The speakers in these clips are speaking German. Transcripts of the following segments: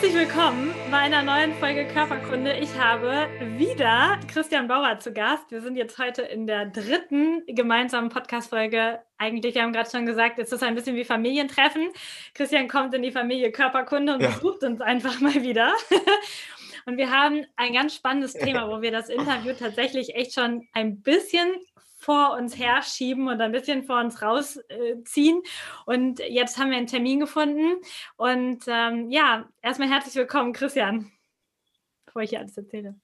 Herzlich willkommen bei einer neuen Folge Körperkunde. Ich habe wieder Christian Bauer zu Gast. Wir sind jetzt heute in der dritten gemeinsamen Podcast-Folge. Eigentlich, wir haben gerade schon gesagt, es ist ein bisschen wie Familientreffen. Christian kommt in die Familie Körperkunde und ja. besucht uns einfach mal wieder. Und wir haben ein ganz spannendes Thema, wo wir das Interview tatsächlich echt schon ein bisschen vor uns herschieben und ein bisschen vor uns rausziehen. und jetzt haben wir einen Termin gefunden. Und ähm, ja, erstmal herzlich willkommen, Christian, bevor ich hier alles erzähle.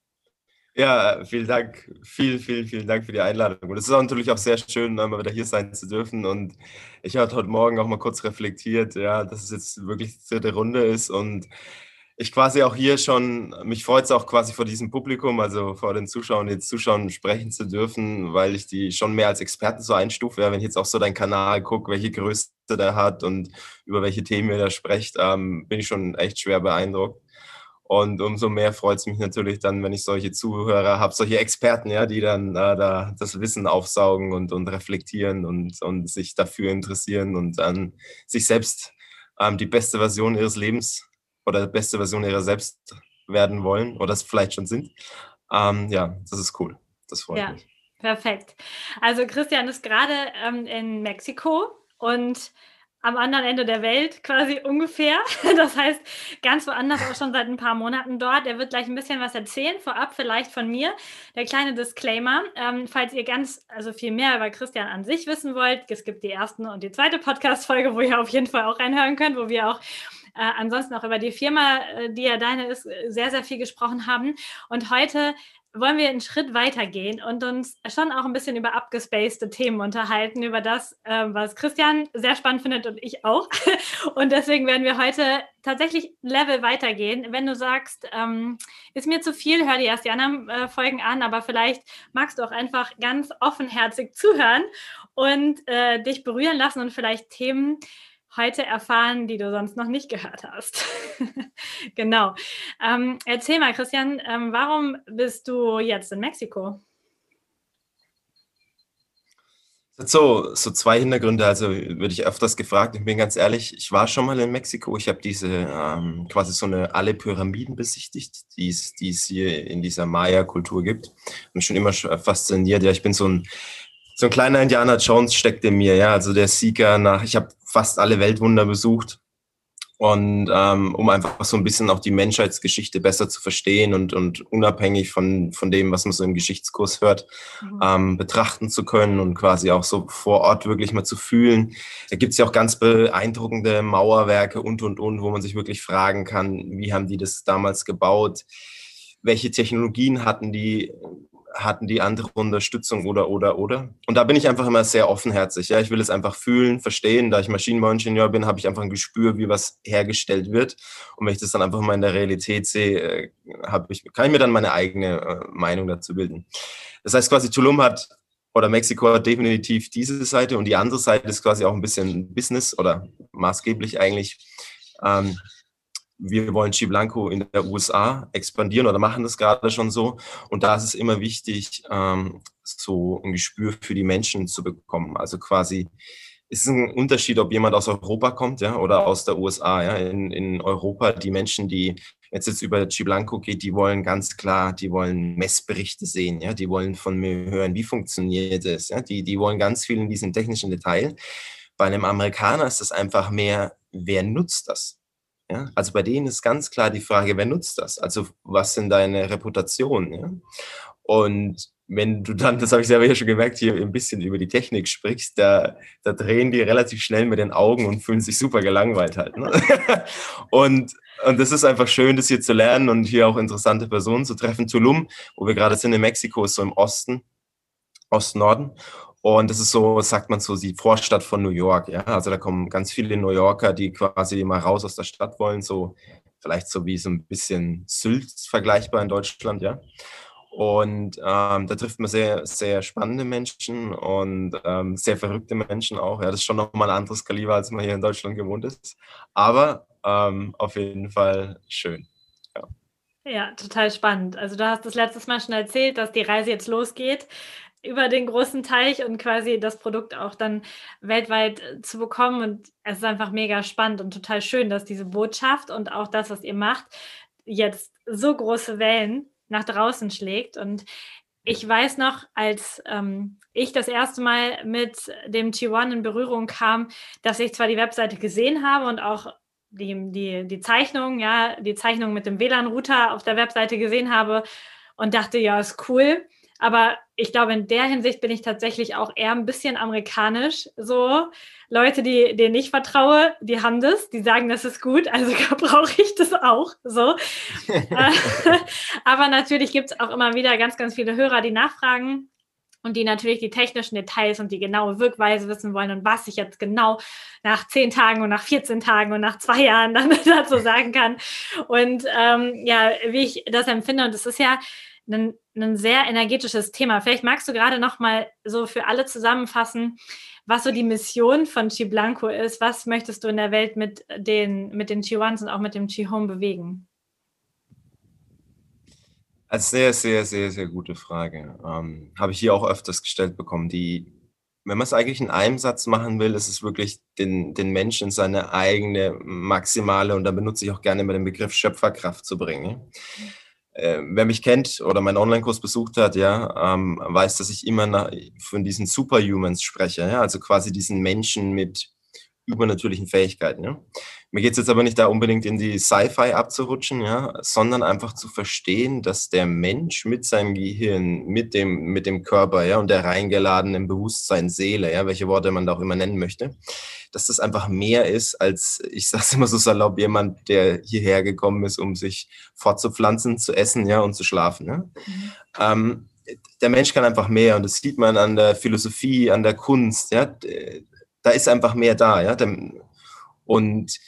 Ja, vielen Dank. Vielen, vielen, vielen Dank für die Einladung. Und es ist auch natürlich auch sehr schön, mal wieder hier sein zu dürfen. Und ich habe heute Morgen auch mal kurz reflektiert, ja, dass es jetzt wirklich die dritte Runde ist und ich quasi auch hier schon, mich freut es auch quasi vor diesem Publikum, also vor den Zuschauern, jetzt Zuschauern sprechen zu dürfen, weil ich die schon mehr als Experten so einstufe. Wenn ich jetzt auch so deinen Kanal gucke, welche Größe der hat und über welche Themen ihr da sprecht, ähm, bin ich schon echt schwer beeindruckt. Und umso mehr freut es mich natürlich dann, wenn ich solche Zuhörer habe, solche Experten, ja, die dann äh, da das Wissen aufsaugen und, und reflektieren und, und sich dafür interessieren und dann sich selbst ähm, die beste Version ihres Lebens oder beste Version ihrer selbst werden wollen oder es vielleicht schon sind. Ähm, ja, das ist cool. Das freut ja, mich. Perfekt. Also Christian ist gerade ähm, in Mexiko und am anderen Ende der Welt quasi ungefähr. Das heißt, ganz woanders auch schon seit ein paar Monaten dort. Er wird gleich ein bisschen was erzählen, vorab vielleicht von mir. Der kleine Disclaimer, ähm, falls ihr ganz, also viel mehr über Christian an sich wissen wollt, es gibt die erste und die zweite Podcast-Folge, wo ihr auf jeden Fall auch reinhören könnt, wo wir auch äh, ansonsten auch über die Firma, äh, die ja deine ist, sehr, sehr viel gesprochen haben. Und heute wollen wir einen Schritt weitergehen und uns schon auch ein bisschen über abgespacede Themen unterhalten, über das, äh, was Christian sehr spannend findet und ich auch. Und deswegen werden wir heute tatsächlich ein Level weitergehen. Wenn du sagst, ähm, ist mir zu viel, hör dir erst die anderen äh, Folgen an, aber vielleicht magst du auch einfach ganz offenherzig zuhören und äh, dich berühren lassen und vielleicht Themen heute erfahren, die du sonst noch nicht gehört hast. genau. Ähm, erzähl mal, Christian, ähm, warum bist du jetzt in Mexiko? So, so zwei Hintergründe. Also würde ich öfters gefragt. Ich bin ganz ehrlich, ich war schon mal in Mexiko. Ich habe diese ähm, quasi so eine alle Pyramiden besichtigt, die es, hier in dieser Maya-Kultur gibt. Und schon immer fasziniert. Ja, ich bin so ein so ein kleiner Indiana Jones steckt in mir, ja, also der Sieger nach, ich habe fast alle Weltwunder besucht und ähm, um einfach so ein bisschen auch die Menschheitsgeschichte besser zu verstehen und, und unabhängig von, von dem, was man so im Geschichtskurs hört, mhm. ähm, betrachten zu können und quasi auch so vor Ort wirklich mal zu fühlen. Da gibt's ja auch ganz beeindruckende Mauerwerke und, und, und, wo man sich wirklich fragen kann, wie haben die das damals gebaut? Welche Technologien hatten die? Hatten die andere Unterstützung oder, oder, oder. Und da bin ich einfach immer sehr offenherzig. Ja, ich will es einfach fühlen, verstehen. Da ich Maschinenbauingenieur bin, habe ich einfach ein Gespür, wie was hergestellt wird. Und wenn ich das dann einfach mal in der Realität sehe, äh, habe ich, kann ich mir dann meine eigene äh, Meinung dazu bilden. Das heißt quasi, Tulum hat oder Mexiko hat definitiv diese Seite und die andere Seite ist quasi auch ein bisschen Business oder maßgeblich eigentlich. Ähm, wir wollen Chiblanco in der USA expandieren oder machen das gerade schon so. Und da ist es immer wichtig, ähm, so ein Gespür für die Menschen zu bekommen. Also quasi ist es ein Unterschied, ob jemand aus Europa kommt ja, oder aus der USA. Ja. In, in Europa, die Menschen, die jetzt, jetzt über Chiblanco geht, die wollen ganz klar, die wollen Messberichte sehen, ja, die wollen von mir hören, wie funktioniert es, ja, die, die wollen ganz viel in diesem technischen Detail. Bei einem Amerikaner ist es einfach mehr, wer nutzt das? Ja? Also bei denen ist ganz klar die Frage, wer nutzt das? Also was sind deine Reputationen? Ja? Und wenn du dann, das habe ich selber hier schon gemerkt, hier ein bisschen über die Technik sprichst, da, da drehen die relativ schnell mit den Augen und fühlen sich super gelangweilt halt. Ne? und, und das ist einfach schön, das hier zu lernen und hier auch interessante Personen zu treffen. Tulum, wo wir gerade sind in Mexiko, ist so im Osten, Ost-Norden. Und das ist so, sagt man so, die Vorstadt von New York. Ja, also da kommen ganz viele New Yorker, die quasi mal raus aus der Stadt wollen, so vielleicht so wie so ein bisschen Sylt vergleichbar in Deutschland, ja. Und ähm, da trifft man sehr, sehr spannende Menschen und ähm, sehr verrückte Menschen auch. Ja, das ist schon nochmal ein anderes Kaliber, als man hier in Deutschland gewohnt ist. Aber ähm, auf jeden Fall schön. Ja. ja, total spannend. Also du hast das letztes Mal schon erzählt, dass die Reise jetzt losgeht über den großen Teich und quasi das Produkt auch dann weltweit äh, zu bekommen. Und es ist einfach mega spannend und total schön, dass diese Botschaft und auch das, was ihr macht, jetzt so große Wellen nach draußen schlägt. Und ich weiß noch, als ähm, ich das erste Mal mit dem T1 in Berührung kam, dass ich zwar die Webseite gesehen habe und auch die, die, die Zeichnung, ja, die Zeichnung mit dem WLAN-Router auf der Webseite gesehen habe und dachte, ja, ist cool. Aber ich glaube, in der Hinsicht bin ich tatsächlich auch eher ein bisschen amerikanisch. So Leute, die denen ich vertraue, die haben das, die sagen, das ist gut, also brauche ich das auch. So. Aber natürlich gibt es auch immer wieder ganz, ganz viele Hörer, die nachfragen und die natürlich die technischen Details und die genaue Wirkweise wissen wollen und was ich jetzt genau nach zehn Tagen und nach 14 Tagen und nach zwei Jahren dann dazu sagen kann. Und ähm, ja, wie ich das empfinde. Und es ist ja ein, ein sehr energetisches Thema. Vielleicht magst du gerade noch mal so für alle zusammenfassen, was so die Mission von Chi Blanco ist. Was möchtest du in der Welt mit den, mit den Chi Ones und auch mit dem Chi Home bewegen? Als sehr, sehr, sehr, sehr gute Frage. Ähm, Habe ich hier auch öfters gestellt bekommen. Die, wenn man es eigentlich in einem Satz machen will, ist es wirklich den, den Menschen in seine eigene maximale, und da benutze ich auch gerne immer den Begriff Schöpferkraft zu bringen. Mhm äh, wer mich kennt oder meinen Online-Kurs besucht hat, ja, ähm, weiß, dass ich immer nach, von diesen Superhumans spreche, ja, also quasi diesen Menschen mit übernatürlichen Fähigkeiten. Ja. Mir geht es jetzt aber nicht da unbedingt in die Sci-Fi abzurutschen, ja, sondern einfach zu verstehen, dass der Mensch mit seinem Gehirn, mit dem, mit dem Körper ja, und der reingeladenen Bewusstsein, Seele, ja, welche Worte man da auch immer nennen möchte, dass das einfach mehr ist als, ich sage es immer so salopp, jemand, der hierher gekommen ist, um sich fortzupflanzen, zu essen ja, und zu schlafen. Ja. Mhm. Ähm, der Mensch kann einfach mehr und das sieht man an der Philosophie, an der Kunst. Ja da ist einfach mehr da, ja. Und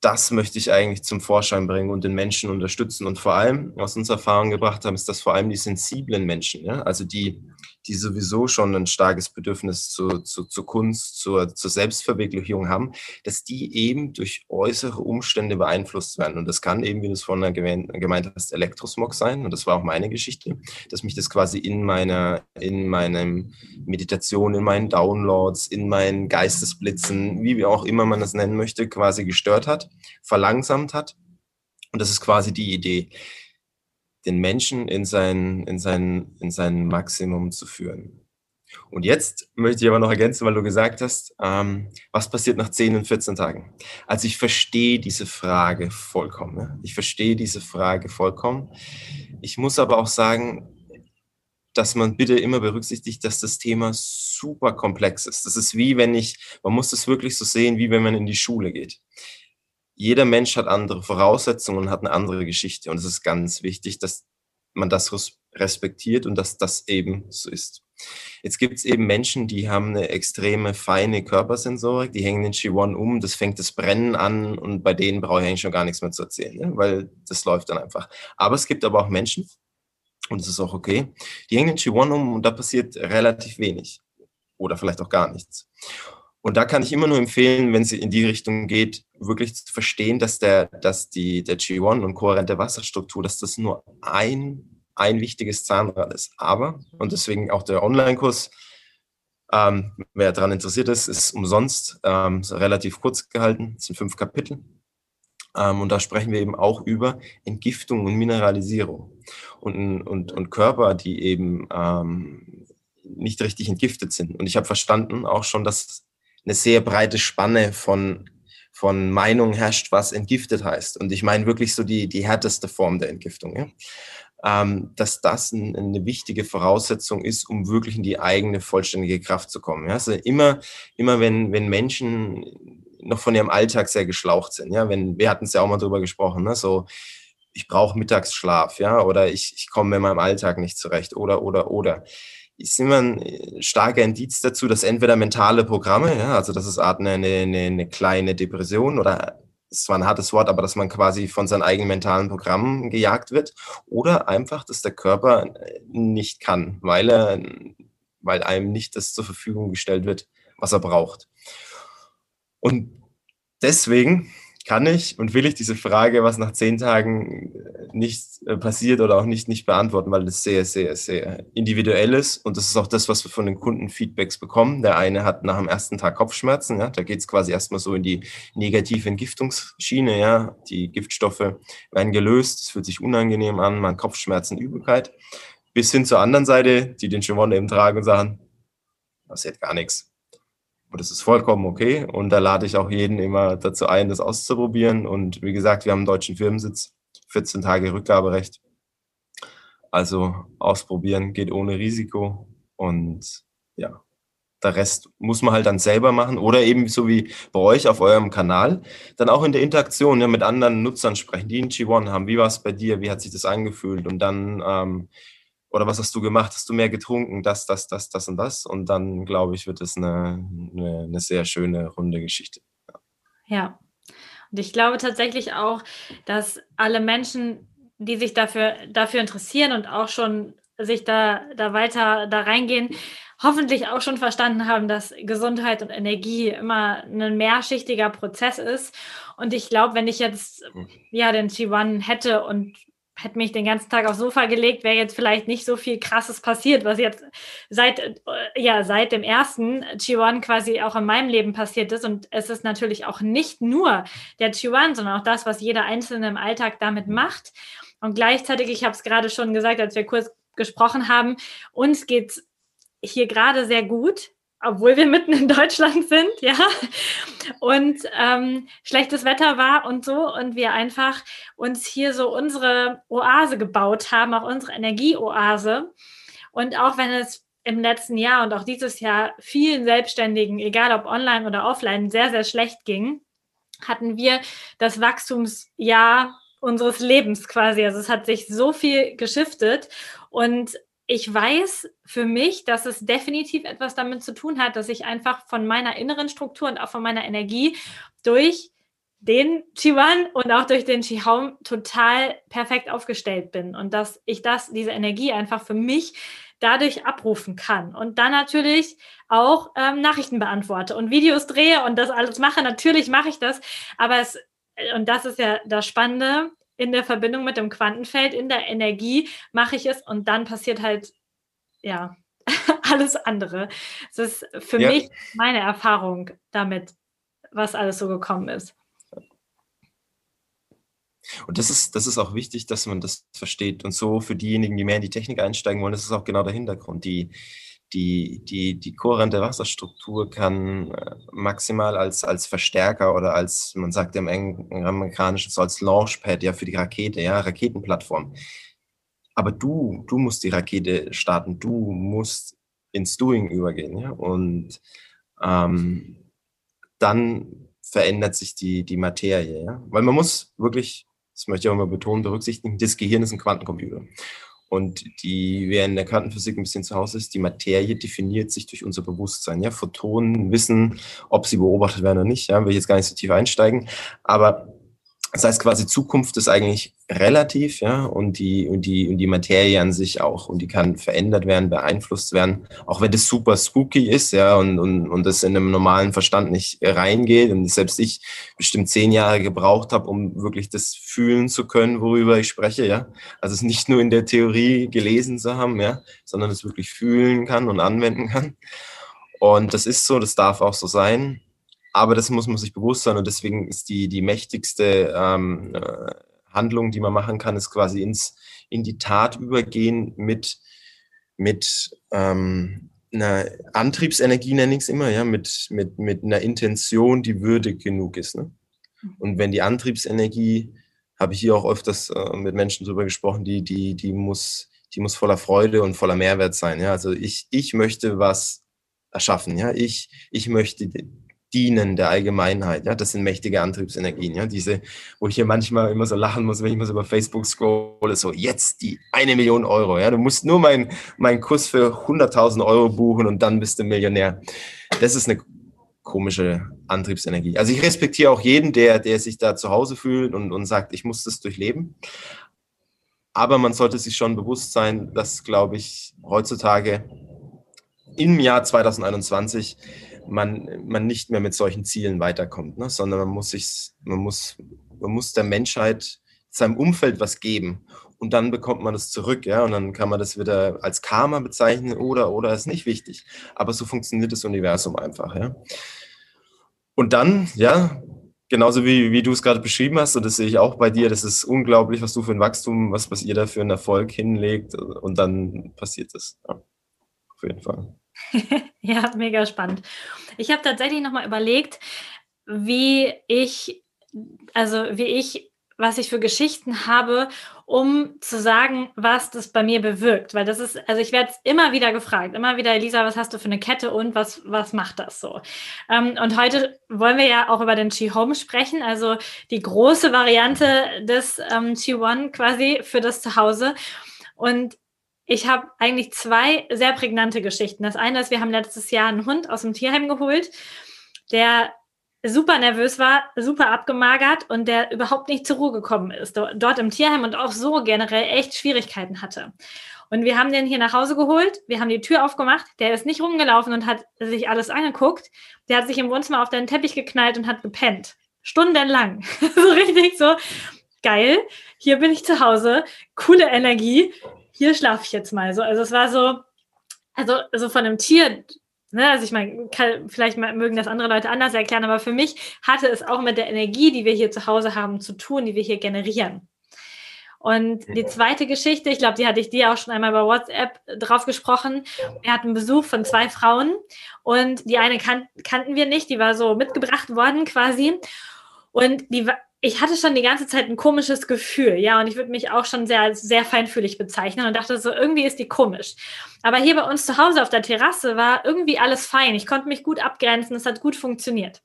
das möchte ich eigentlich zum Vorschein bringen und den Menschen unterstützen. Und vor allem, aus unserer Erfahrung gebracht haben, ist das vor allem die sensiblen Menschen, ja? also die, die sowieso schon ein starkes Bedürfnis zu, zu, zu Kunst, zur, zur Selbstverwirklichung haben, dass die eben durch äußere Umstände beeinflusst werden. Und das kann eben, wie du es vorhin gemeint hast, Elektrosmog sein. Und das war auch meine Geschichte, dass mich das quasi in meiner, in meinem Meditation, in meinen Downloads, in meinen Geistesblitzen, wie auch immer man das nennen möchte, quasi gestört hat, verlangsamt hat. Und das ist quasi die Idee den Menschen in sein, in sein, in sein Maximum zu führen. Und jetzt möchte ich aber noch ergänzen, weil du gesagt hast, ähm, was passiert nach 10 und 14 Tagen? Also ich verstehe diese Frage vollkommen. Ne? Ich verstehe diese Frage vollkommen. Ich muss aber auch sagen, dass man bitte immer berücksichtigt, dass das Thema super komplex ist. Das ist wie wenn ich, man muss das wirklich so sehen, wie wenn man in die Schule geht jeder Mensch hat andere Voraussetzungen und hat eine andere Geschichte. Und es ist ganz wichtig, dass man das respektiert und dass das eben so ist. Jetzt gibt es eben Menschen, die haben eine extreme feine Körpersensorik, die hängen den Chi-1 um, das fängt das Brennen an und bei denen brauche ich eigentlich schon gar nichts mehr zu erzählen, ne? weil das läuft dann einfach. Aber es gibt aber auch Menschen, und das ist auch okay, die hängen den Chi-1 um und da passiert relativ wenig oder vielleicht auch gar nichts. Und da kann ich immer nur empfehlen, wenn sie in die Richtung geht, wirklich zu verstehen, dass der, dass die, der G1 und kohärente Wasserstruktur, dass das nur ein, ein wichtiges Zahnrad ist. Aber, und deswegen auch der Online-Kurs, ähm, wer daran interessiert ist, ist umsonst, ähm, ist relativ kurz gehalten, es sind fünf Kapitel. Ähm, und da sprechen wir eben auch über Entgiftung und Mineralisierung. Und, und, und Körper, die eben ähm, nicht richtig entgiftet sind. Und ich habe verstanden auch schon, dass eine sehr breite Spanne von, von Meinung herrscht, was entgiftet heißt. Und ich meine wirklich so die, die härteste Form der Entgiftung. Ja? ähm, dass das ein, eine wichtige Voraussetzung ist, um wirklich in die eigene vollständige Kraft zu kommen. Ja? Also immer, immer wenn, wenn Menschen noch von ihrem Alltag sehr geschlaucht sind, ja, wenn, wir hatten es ja auch mal drüber gesprochen, ne? so, ich brauche Mittagsschlaf, ja, oder ich, ich komme mit meinem Alltag nicht zurecht, oder, oder, oder. Ist immer ein äh, starker Indiz dazu, dass entweder mentale Programme, ja, also das ist eine, eine, eine kleine Depression oder es war ein hartes Wort, aber dass man quasi von seinen eigenen mentalen Programmen gejagt wird oder einfach, dass der Körper äh, nicht kann, weil er, weil einem nicht das zur Verfügung gestellt wird, was er braucht. Und deswegen kann ich und will ich diese Frage, was nach zehn Tagen äh, nicht äh, passiert oder auch nicht, nicht beantworten, weil das sehr, sehr, sehr individuell ist. Und das ist auch das, was wir von den Kunden Feedbacks bekommen. Der eine hat nach dem ersten Tag Kopfschmerzen, ja, da geht es quasi erstmal so in die negative Entgiftungsschiene, ja. Die Giftstoffe werden gelöst, es fühlt sich unangenehm an, man Kopfschmerzen, Übelkeit. Bis hin zur anderen Seite, die den Chivon eben tragen und sagen, das ist gar nichts und das ist vollkommen okay. Und da lade ich auch jeden immer dazu ein, das auszuprobieren. Und wie gesagt, wir haben einen deutschen Firmensitz, 14 Tage Rückgaberecht. Also ausprobieren geht ohne Risiko. Und ja, der Rest muss man halt dann selber machen oder eben so wie bei euch auf eurem Kanal, dann auch in der Interaktion ja, mit anderen Nutzern sprechen, die einen G1 haben. Wie war es bei dir? Wie hat sich das angefühlt? Und dann ähm, oder was hast du gemacht? Hast du mehr getrunken? Das, das, das, das und das. Und dann, glaube ich, wird es eine, eine, eine sehr schöne, runde Geschichte. Ja. ja. Und ich glaube tatsächlich auch, dass alle Menschen, die sich dafür, dafür interessieren und auch schon sich da, da weiter da reingehen, hoffentlich auch schon verstanden haben, dass Gesundheit und Energie immer ein mehrschichtiger Prozess ist. Und ich glaube, wenn ich jetzt hm. ja den T1 hätte und hätte mich den ganzen Tag aufs Sofa gelegt, wäre jetzt vielleicht nicht so viel Krasses passiert, was jetzt seit, äh, ja, seit dem ersten G1 quasi auch in meinem Leben passiert ist. Und es ist natürlich auch nicht nur der G1, sondern auch das, was jeder Einzelne im Alltag damit macht. Und gleichzeitig, ich habe es gerade schon gesagt, als wir kurz gesprochen haben, uns geht es hier gerade sehr gut obwohl wir mitten in Deutschland sind, ja, und ähm, schlechtes Wetter war und so und wir einfach uns hier so unsere Oase gebaut haben, auch unsere Energieoase. Und auch wenn es im letzten Jahr und auch dieses Jahr vielen Selbstständigen, egal ob online oder offline, sehr, sehr schlecht ging, hatten wir das Wachstumsjahr unseres Lebens quasi. Also es hat sich so viel geschiftet und ich weiß für mich, dass es definitiv etwas damit zu tun hat, dass ich einfach von meiner inneren Struktur und auch von meiner Energie durch den Chiwan und auch durch den Chihaum total perfekt aufgestellt bin und dass ich das, diese Energie einfach für mich dadurch abrufen kann und dann natürlich auch ähm, Nachrichten beantworte und Videos drehe und das alles mache. Natürlich mache ich das, aber es, und das ist ja das Spannende, in der Verbindung mit dem Quantenfeld, in der Energie mache ich es und dann passiert halt, ja, alles andere. Das ist für ja. mich meine Erfahrung damit, was alles so gekommen ist. Und das ist, das ist auch wichtig, dass man das versteht. Und so für diejenigen, die mehr in die Technik einsteigen wollen, das ist auch genau der Hintergrund. Die, die, die, die kohärente Wasserstruktur kann äh, maximal als, als Verstärker oder als, man sagt im Amerikanischen so als Launchpad ja für die Rakete, ja, Raketenplattform. Aber du, du musst die Rakete starten, du musst ins Doing übergehen, ja, und ähm, dann verändert sich die, die Materie, ja, weil man muss wirklich, das möchte ich auch mal betonen, berücksichtigen, das Gehirn ist ein Quantencomputer und die, wer in der Quantenphysik ein bisschen zu Hause ist, die Materie definiert sich durch unser Bewusstsein. Ja, Photonen wissen, ob sie beobachtet werden oder nicht. Ja, will ich jetzt gar nicht so tief einsteigen. Aber das heißt quasi, Zukunft ist eigentlich relativ, ja, und die, und die, und die Materie an sich auch. Und die kann verändert werden, beeinflusst werden, auch wenn das super spooky ist, ja, und, und, und das in einem normalen Verstand nicht reingeht. Und selbst ich bestimmt zehn Jahre gebraucht habe, um wirklich das fühlen zu können, worüber ich spreche, ja. Also es nicht nur in der Theorie gelesen zu haben, ja, sondern es wirklich fühlen kann und anwenden kann. Und das ist so, das darf auch so sein. Aber das muss man sich bewusst sein und deswegen ist die, die mächtigste ähm, äh, Handlung, die man machen kann, ist quasi ins, in die Tat übergehen mit, mit ähm, einer Antriebsenergie, nenne ich es immer, ja, mit, mit, mit einer Intention, die würdig genug ist. Ne? Und wenn die Antriebsenergie habe ich hier auch öfters äh, mit Menschen drüber gesprochen, die, die, die muss, die muss voller Freude und voller Mehrwert sein. Ja, also ich, ich möchte was erschaffen. Ja, ich, ich möchte dienen der Allgemeinheit. Ja, das sind mächtige Antriebsenergien. Ja, diese, wo ich hier manchmal immer so lachen muss, wenn ich mal so über Facebook scrolle, so jetzt die eine Million Euro. Ja, du musst nur meinen mein Kurs für 100.000 Euro buchen und dann bist du Millionär. Das ist eine komische Antriebsenergie. Also ich respektiere auch jeden, der, der sich da zu Hause fühlt und, und sagt, ich muss das durchleben. Aber man sollte sich schon bewusst sein, dass, glaube ich, heutzutage im Jahr 2021 man, man nicht mehr mit solchen Zielen weiterkommt, ne? sondern man muss sich, man muss, man muss der Menschheit seinem Umfeld was geben und dann bekommt man es zurück, ja, und dann kann man das wieder als Karma bezeichnen oder oder ist nicht wichtig. Aber so funktioniert das Universum einfach, ja. Und dann, ja, genauso wie, wie du es gerade beschrieben hast, und das sehe ich auch bei dir, das ist unglaublich, was du für ein Wachstum, was, was ihr da für einen Erfolg hinlegt, und dann passiert das. Ja, auf jeden Fall. ja, mega spannend. Ich habe tatsächlich nochmal überlegt, wie ich, also wie ich, was ich für Geschichten habe, um zu sagen, was das bei mir bewirkt. Weil das ist, also ich werde immer wieder gefragt, immer wieder, Elisa, was hast du für eine Kette und was, was macht das so? Ähm, und heute wollen wir ja auch über den Qi Home sprechen, also die große Variante des ähm, One quasi für das Zuhause. Und ich habe eigentlich zwei sehr prägnante Geschichten. Das eine ist, wir haben letztes Jahr einen Hund aus dem Tierheim geholt, der super nervös war, super abgemagert und der überhaupt nicht zur Ruhe gekommen ist. Dort im Tierheim und auch so generell echt Schwierigkeiten hatte. Und wir haben den hier nach Hause geholt, wir haben die Tür aufgemacht, der ist nicht rumgelaufen und hat sich alles angeguckt. Der hat sich im Wohnzimmer auf den Teppich geknallt und hat gepennt. Stundenlang. so richtig so, geil, hier bin ich zu Hause, coole Energie, hier schlafe ich jetzt mal. So, also es war so, also so von einem Tier, ne, also ich meine, vielleicht mögen das andere Leute anders erklären, aber für mich hatte es auch mit der Energie, die wir hier zu Hause haben, zu tun, die wir hier generieren. Und die zweite Geschichte, ich glaube, die hatte ich dir auch schon einmal bei WhatsApp drauf gesprochen. Wir hatten Besuch von zwei Frauen und die eine kan kannten wir nicht, die war so mitgebracht worden quasi. Und die war, ich hatte schon die ganze Zeit ein komisches Gefühl, ja, und ich würde mich auch schon sehr sehr feinfühlig bezeichnen und dachte so, irgendwie ist die komisch. Aber hier bei uns zu Hause auf der Terrasse war irgendwie alles fein. Ich konnte mich gut abgrenzen, es hat gut funktioniert.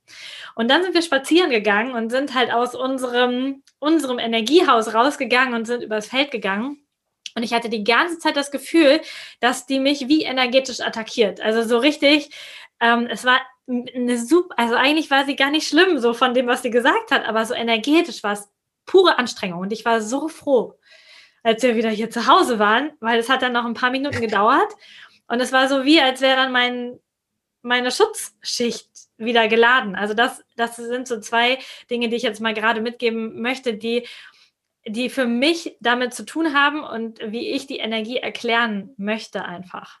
Und dann sind wir spazieren gegangen und sind halt aus unserem, unserem Energiehaus rausgegangen und sind übers Feld gegangen. Und ich hatte die ganze Zeit das Gefühl, dass die mich wie energetisch attackiert. Also so richtig, ähm, es war eine super, also eigentlich war sie gar nicht schlimm, so von dem, was sie gesagt hat, aber so energetisch war es pure Anstrengung. Und ich war so froh, als wir wieder hier zu Hause waren, weil es hat dann noch ein paar Minuten gedauert. Und es war so wie, als wäre dann mein, meine Schutzschicht wieder geladen. Also das, das sind so zwei Dinge, die ich jetzt mal gerade mitgeben möchte, die, die für mich damit zu tun haben und wie ich die Energie erklären möchte einfach.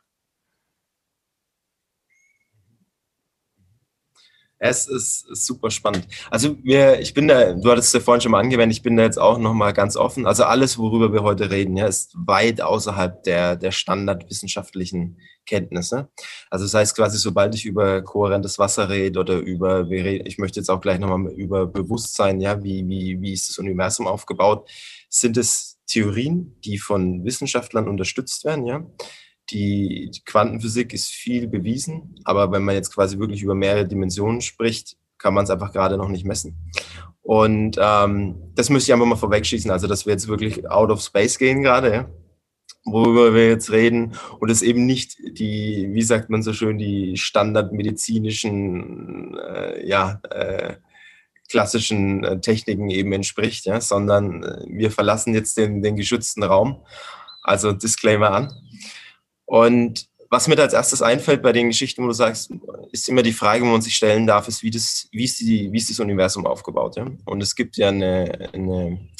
Es ist, super spannend. Also wir, ich bin da, du hattest es ja vorhin schon mal angewendet, ich bin da jetzt auch nochmal ganz offen. Also alles, worüber wir heute reden, ja, ist weit außerhalb der, der standardwissenschaftlichen Kenntnisse. Also das heißt quasi, sobald ich über kohärentes Wasser rede oder über, ich möchte jetzt auch gleich nochmal über Bewusstsein, ja, wie, wie, wie ist das Universum aufgebaut, sind es Theorien, die von Wissenschaftlern unterstützt werden, ja die Quantenphysik ist viel bewiesen, aber wenn man jetzt quasi wirklich über mehrere Dimensionen spricht, kann man es einfach gerade noch nicht messen. Und ähm, das müsste ich einfach mal vorwegschießen, also dass wir jetzt wirklich out of space gehen gerade, ja? worüber wir jetzt reden und es eben nicht die, wie sagt man so schön, die standardmedizinischen, äh, ja, äh, klassischen äh, Techniken eben entspricht, ja, sondern äh, wir verlassen jetzt den, den geschützten Raum. Also Disclaimer an. Und was mir da als erstes einfällt bei den Geschichten, wo du sagst, ist immer die Frage, wo man sich stellen darf, ist, wie, das, wie, ist, die, wie ist das Universum aufgebaut? Ja? Und es gibt ja eine, eine,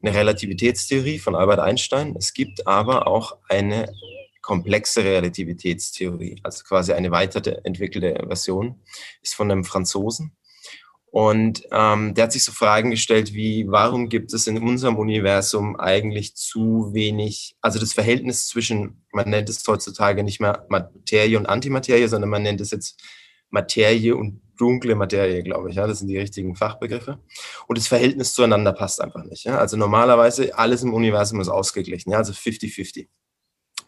eine Relativitätstheorie von Albert Einstein. Es gibt aber auch eine komplexe Relativitätstheorie, also quasi eine weiterentwickelte Version, ist von einem Franzosen, und ähm, der hat sich so Fragen gestellt wie, warum gibt es in unserem Universum eigentlich zu wenig, also das Verhältnis zwischen, man nennt es heutzutage nicht mehr Materie und Antimaterie, sondern man nennt es jetzt Materie und dunkle Materie, glaube ich. Ja, das sind die richtigen Fachbegriffe. Und das Verhältnis zueinander passt einfach nicht. Ja? Also normalerweise alles im Universum ist ausgeglichen, ja? also 50-50.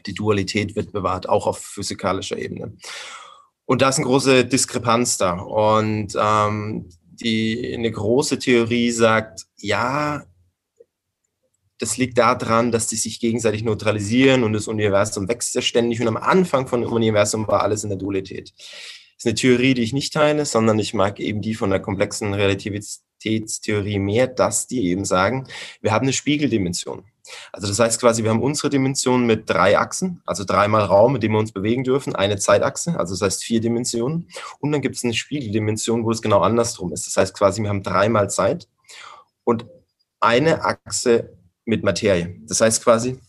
Die Dualität wird bewahrt, auch auf physikalischer Ebene. Und da ist eine große Diskrepanz da. Und ähm, die, eine große Theorie sagt, ja, das liegt daran, dass die sich gegenseitig neutralisieren und das Universum wächst ja ständig. Und am Anfang von dem Universum war alles in der Dualität. Das ist eine Theorie, die ich nicht teile, sondern ich mag eben die von der komplexen Relativitätstheorie mehr, dass die eben sagen, wir haben eine Spiegeldimension. Also das heißt quasi, wir haben unsere Dimension mit drei Achsen, also dreimal Raum, mit dem wir uns bewegen dürfen, eine Zeitachse, also das heißt vier Dimensionen. Und dann gibt es eine Spiegeldimension, wo es genau andersrum ist. Das heißt quasi, wir haben dreimal Zeit und eine Achse mit Materie. Das heißt quasi,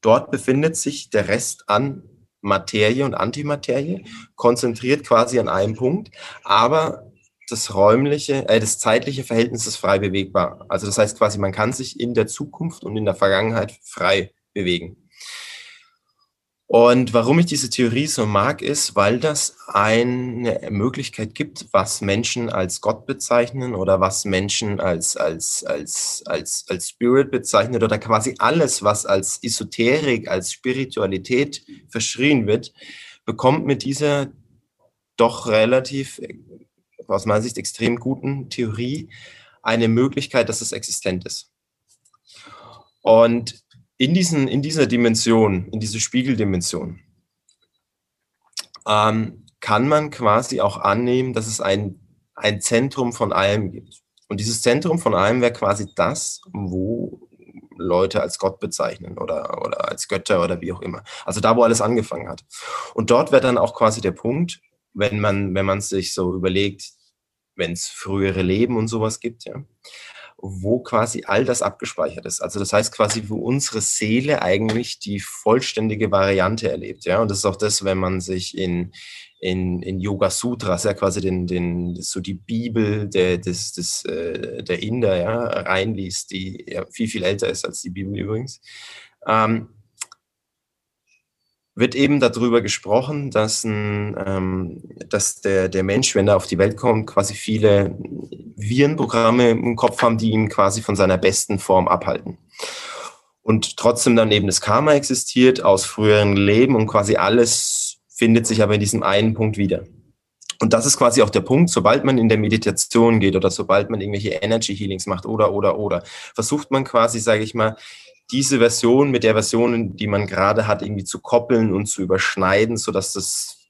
dort befindet sich der Rest an Materie und Antimaterie, konzentriert quasi an einem Punkt, aber das räumliche, äh, das zeitliche Verhältnis ist frei bewegbar. Also das heißt quasi, man kann sich in der Zukunft und in der Vergangenheit frei bewegen. Und warum ich diese Theorie so mag, ist, weil das eine Möglichkeit gibt, was Menschen als Gott bezeichnen oder was Menschen als, als, als, als, als Spirit bezeichnet oder quasi alles, was als Esoterik, als Spiritualität verschrien wird, bekommt mit dieser doch relativ, aus meiner Sicht extrem guten Theorie eine Möglichkeit, dass es existent ist. Und in, diesen, in dieser Dimension, in diese Spiegeldimension, ähm, kann man quasi auch annehmen, dass es ein, ein Zentrum von allem gibt. Und dieses Zentrum von allem wäre quasi das, wo Leute als Gott bezeichnen oder, oder als Götter oder wie auch immer. Also da, wo alles angefangen hat. Und dort wäre dann auch quasi der Punkt, wenn man, wenn man sich so überlegt, wenn es frühere Leben und sowas gibt, ja, wo quasi all das abgespeichert ist. Also das heißt quasi, wo unsere Seele eigentlich die vollständige Variante erlebt. Ja, und das ist auch das, wenn man sich in, in, in Yoga Sutras, ja quasi den, den, so die Bibel der, des, des, äh, der Inder ja, reinliest, die ja viel, viel älter ist als die Bibel übrigens. Ähm, wird eben darüber gesprochen, dass, ein, ähm, dass der, der Mensch, wenn er auf die Welt kommt, quasi viele Virenprogramme im Kopf haben, die ihn quasi von seiner besten Form abhalten. Und trotzdem dann eben das Karma existiert aus früheren Leben und quasi alles findet sich aber in diesem einen Punkt wieder. Und das ist quasi auch der Punkt, sobald man in der Meditation geht oder sobald man irgendwelche Energy Healings macht oder, oder, oder, versucht man quasi, sage ich mal, diese Version mit der Version, die man gerade hat, irgendwie zu koppeln und zu überschneiden, sodass das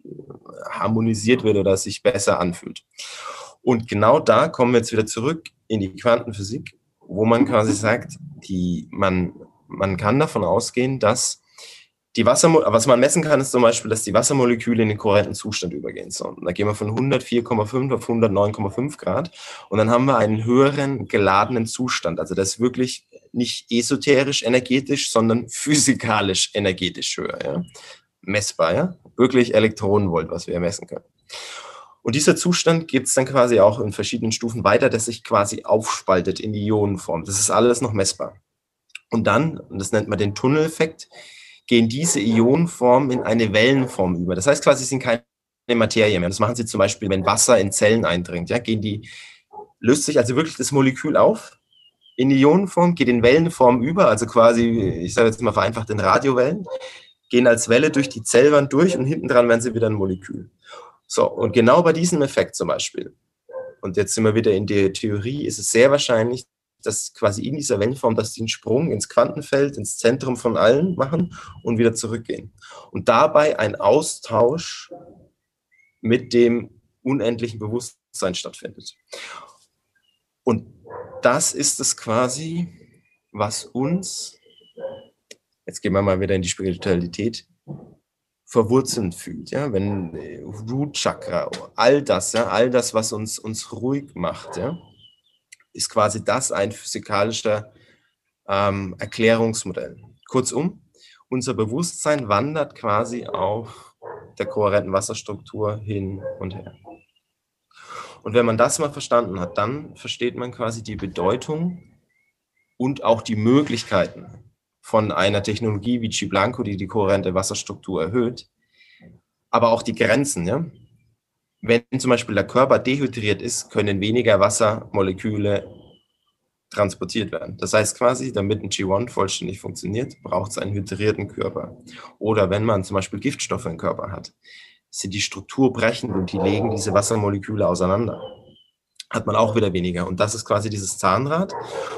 harmonisiert wird oder sich besser anfühlt. Und genau da kommen wir jetzt wieder zurück in die Quantenphysik, wo man quasi sagt, die, man, man kann davon ausgehen, dass die Wasser, was man messen kann, ist zum Beispiel, dass die Wassermoleküle in den kohärenten Zustand übergehen. So, da gehen wir von 104,5 auf 109,5 Grad und dann haben wir einen höheren geladenen Zustand. Also das ist wirklich nicht esoterisch energetisch, sondern physikalisch energetisch höher. Ja? Messbar, ja? Wirklich Elektronenvolt, was wir messen können. Und dieser Zustand gibt es dann quasi auch in verschiedenen Stufen weiter, der sich quasi aufspaltet in die Ionenform. Das ist alles noch messbar. Und dann, und das nennt man den Tunneleffekt, gehen diese Ionenformen in eine Wellenform über. Das heißt quasi, sie sind keine Materie mehr. Das machen sie zum Beispiel, wenn Wasser in Zellen eindringt. Ja, gehen die, löst sich also wirklich das Molekül auf in Ionenform, geht in Wellenform über, also quasi, ich sage jetzt mal vereinfacht, in Radiowellen, gehen als Welle durch die Zellwand durch und hinten dran werden sie wieder ein Molekül. So, und genau bei diesem Effekt zum Beispiel, und jetzt sind wir wieder in der Theorie, ist es sehr wahrscheinlich, dass quasi in dieser Wellenform, dass sie einen Sprung ins Quantenfeld, ins Zentrum von allen machen und wieder zurückgehen. Und dabei ein Austausch mit dem unendlichen Bewusstsein stattfindet. Und das ist es quasi, was uns, jetzt gehen wir mal wieder in die Spiritualität, verwurzeln fühlt. Ja? Wenn äh, Root Chakra, all das, ja, all das, was uns, uns ruhig macht, ja, ist quasi das ein physikalischer ähm, Erklärungsmodell. Kurzum, unser Bewusstsein wandert quasi auf der kohärenten Wasserstruktur hin und her. Und wenn man das mal verstanden hat, dann versteht man quasi die Bedeutung und auch die Möglichkeiten von einer Technologie wie G-Blanco, die die kohärente Wasserstruktur erhöht, aber auch die Grenzen. Ja? Wenn zum Beispiel der Körper dehydriert ist, können weniger Wassermoleküle transportiert werden. Das heißt quasi, damit ein G1 vollständig funktioniert, braucht es einen hydrierten Körper. Oder wenn man zum Beispiel Giftstoffe im Körper hat, sind die Struktur brechend und die legen diese Wassermoleküle auseinander. Hat man auch wieder weniger. Und das ist quasi dieses Zahnrad.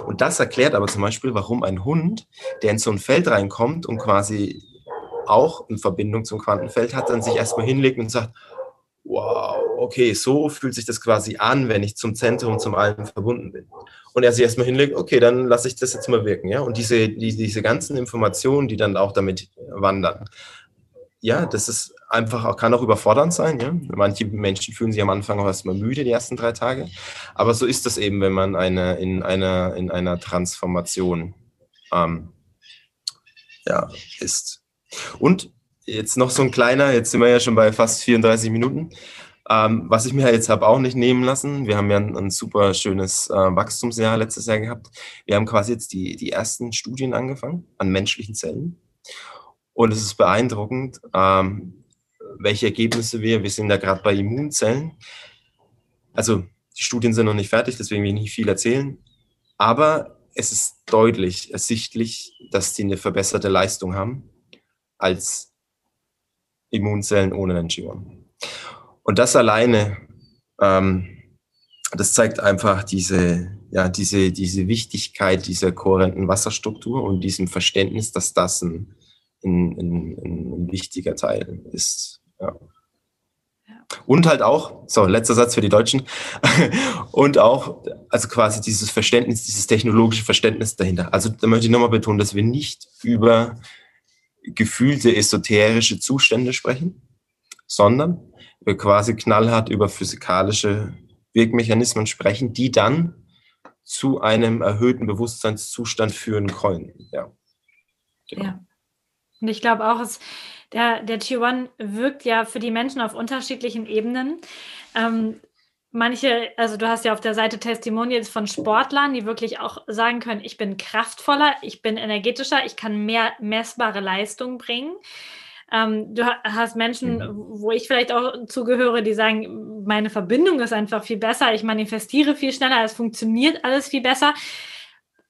Und das erklärt aber zum Beispiel, warum ein Hund, der in so ein Feld reinkommt und quasi auch in Verbindung zum Quantenfeld hat, dann sich erstmal hinlegt und sagt, wow, okay, so fühlt sich das quasi an, wenn ich zum Zentrum, zum Allen verbunden bin. Und er sich erstmal hinlegt, okay, dann lasse ich das jetzt mal wirken, ja. Und diese, die, diese ganzen Informationen, die dann auch damit wandern, ja, das ist einfach kann auch überfordernd sein, ja. Manche Menschen fühlen sich am Anfang auch erstmal müde, die ersten drei Tage. Aber so ist das eben, wenn man eine, in einer, in einer Transformation ähm, ja, ist. Und jetzt noch so ein kleiner, jetzt sind wir ja schon bei fast 34 Minuten. Ähm, was ich mir jetzt habe auch nicht nehmen lassen, wir haben ja ein, ein super schönes äh, Wachstumsjahr letztes Jahr gehabt. Wir haben quasi jetzt die, die ersten Studien angefangen an menschlichen Zellen. Und es ist beeindruckend, ähm, welche Ergebnisse wir, wir sind da gerade bei Immunzellen. Also die Studien sind noch nicht fertig, deswegen will ich nicht viel erzählen. Aber es ist deutlich ersichtlich, dass die eine verbesserte Leistung haben als Immunzellen ohne Angion. Und das alleine, ähm, das zeigt einfach diese, ja, diese, diese Wichtigkeit dieser kohärenten Wasserstruktur und diesem Verständnis, dass das ein, ein, ein, ein wichtiger Teil ist. Ja. Und halt auch, so, letzter Satz für die Deutschen, und auch, also quasi dieses Verständnis, dieses technologische Verständnis dahinter. Also da möchte ich nochmal betonen, dass wir nicht über gefühlte esoterische Zustände sprechen, sondern wir quasi knallhart über physikalische Wirkmechanismen sprechen, die dann zu einem erhöhten Bewusstseinszustand führen können. Ja. Genau. ja. Und ich glaube auch, es, der, der T1 wirkt ja für die Menschen auf unterschiedlichen Ebenen. Ähm, manche, also du hast ja auf der Seite Testimonials von Sportlern, die wirklich auch sagen können, ich bin kraftvoller, ich bin energetischer, ich kann mehr messbare Leistung bringen. Ähm, du hast Menschen, mhm. wo ich vielleicht auch zugehöre, die sagen, meine Verbindung ist einfach viel besser, ich manifestiere viel schneller, es funktioniert alles viel besser,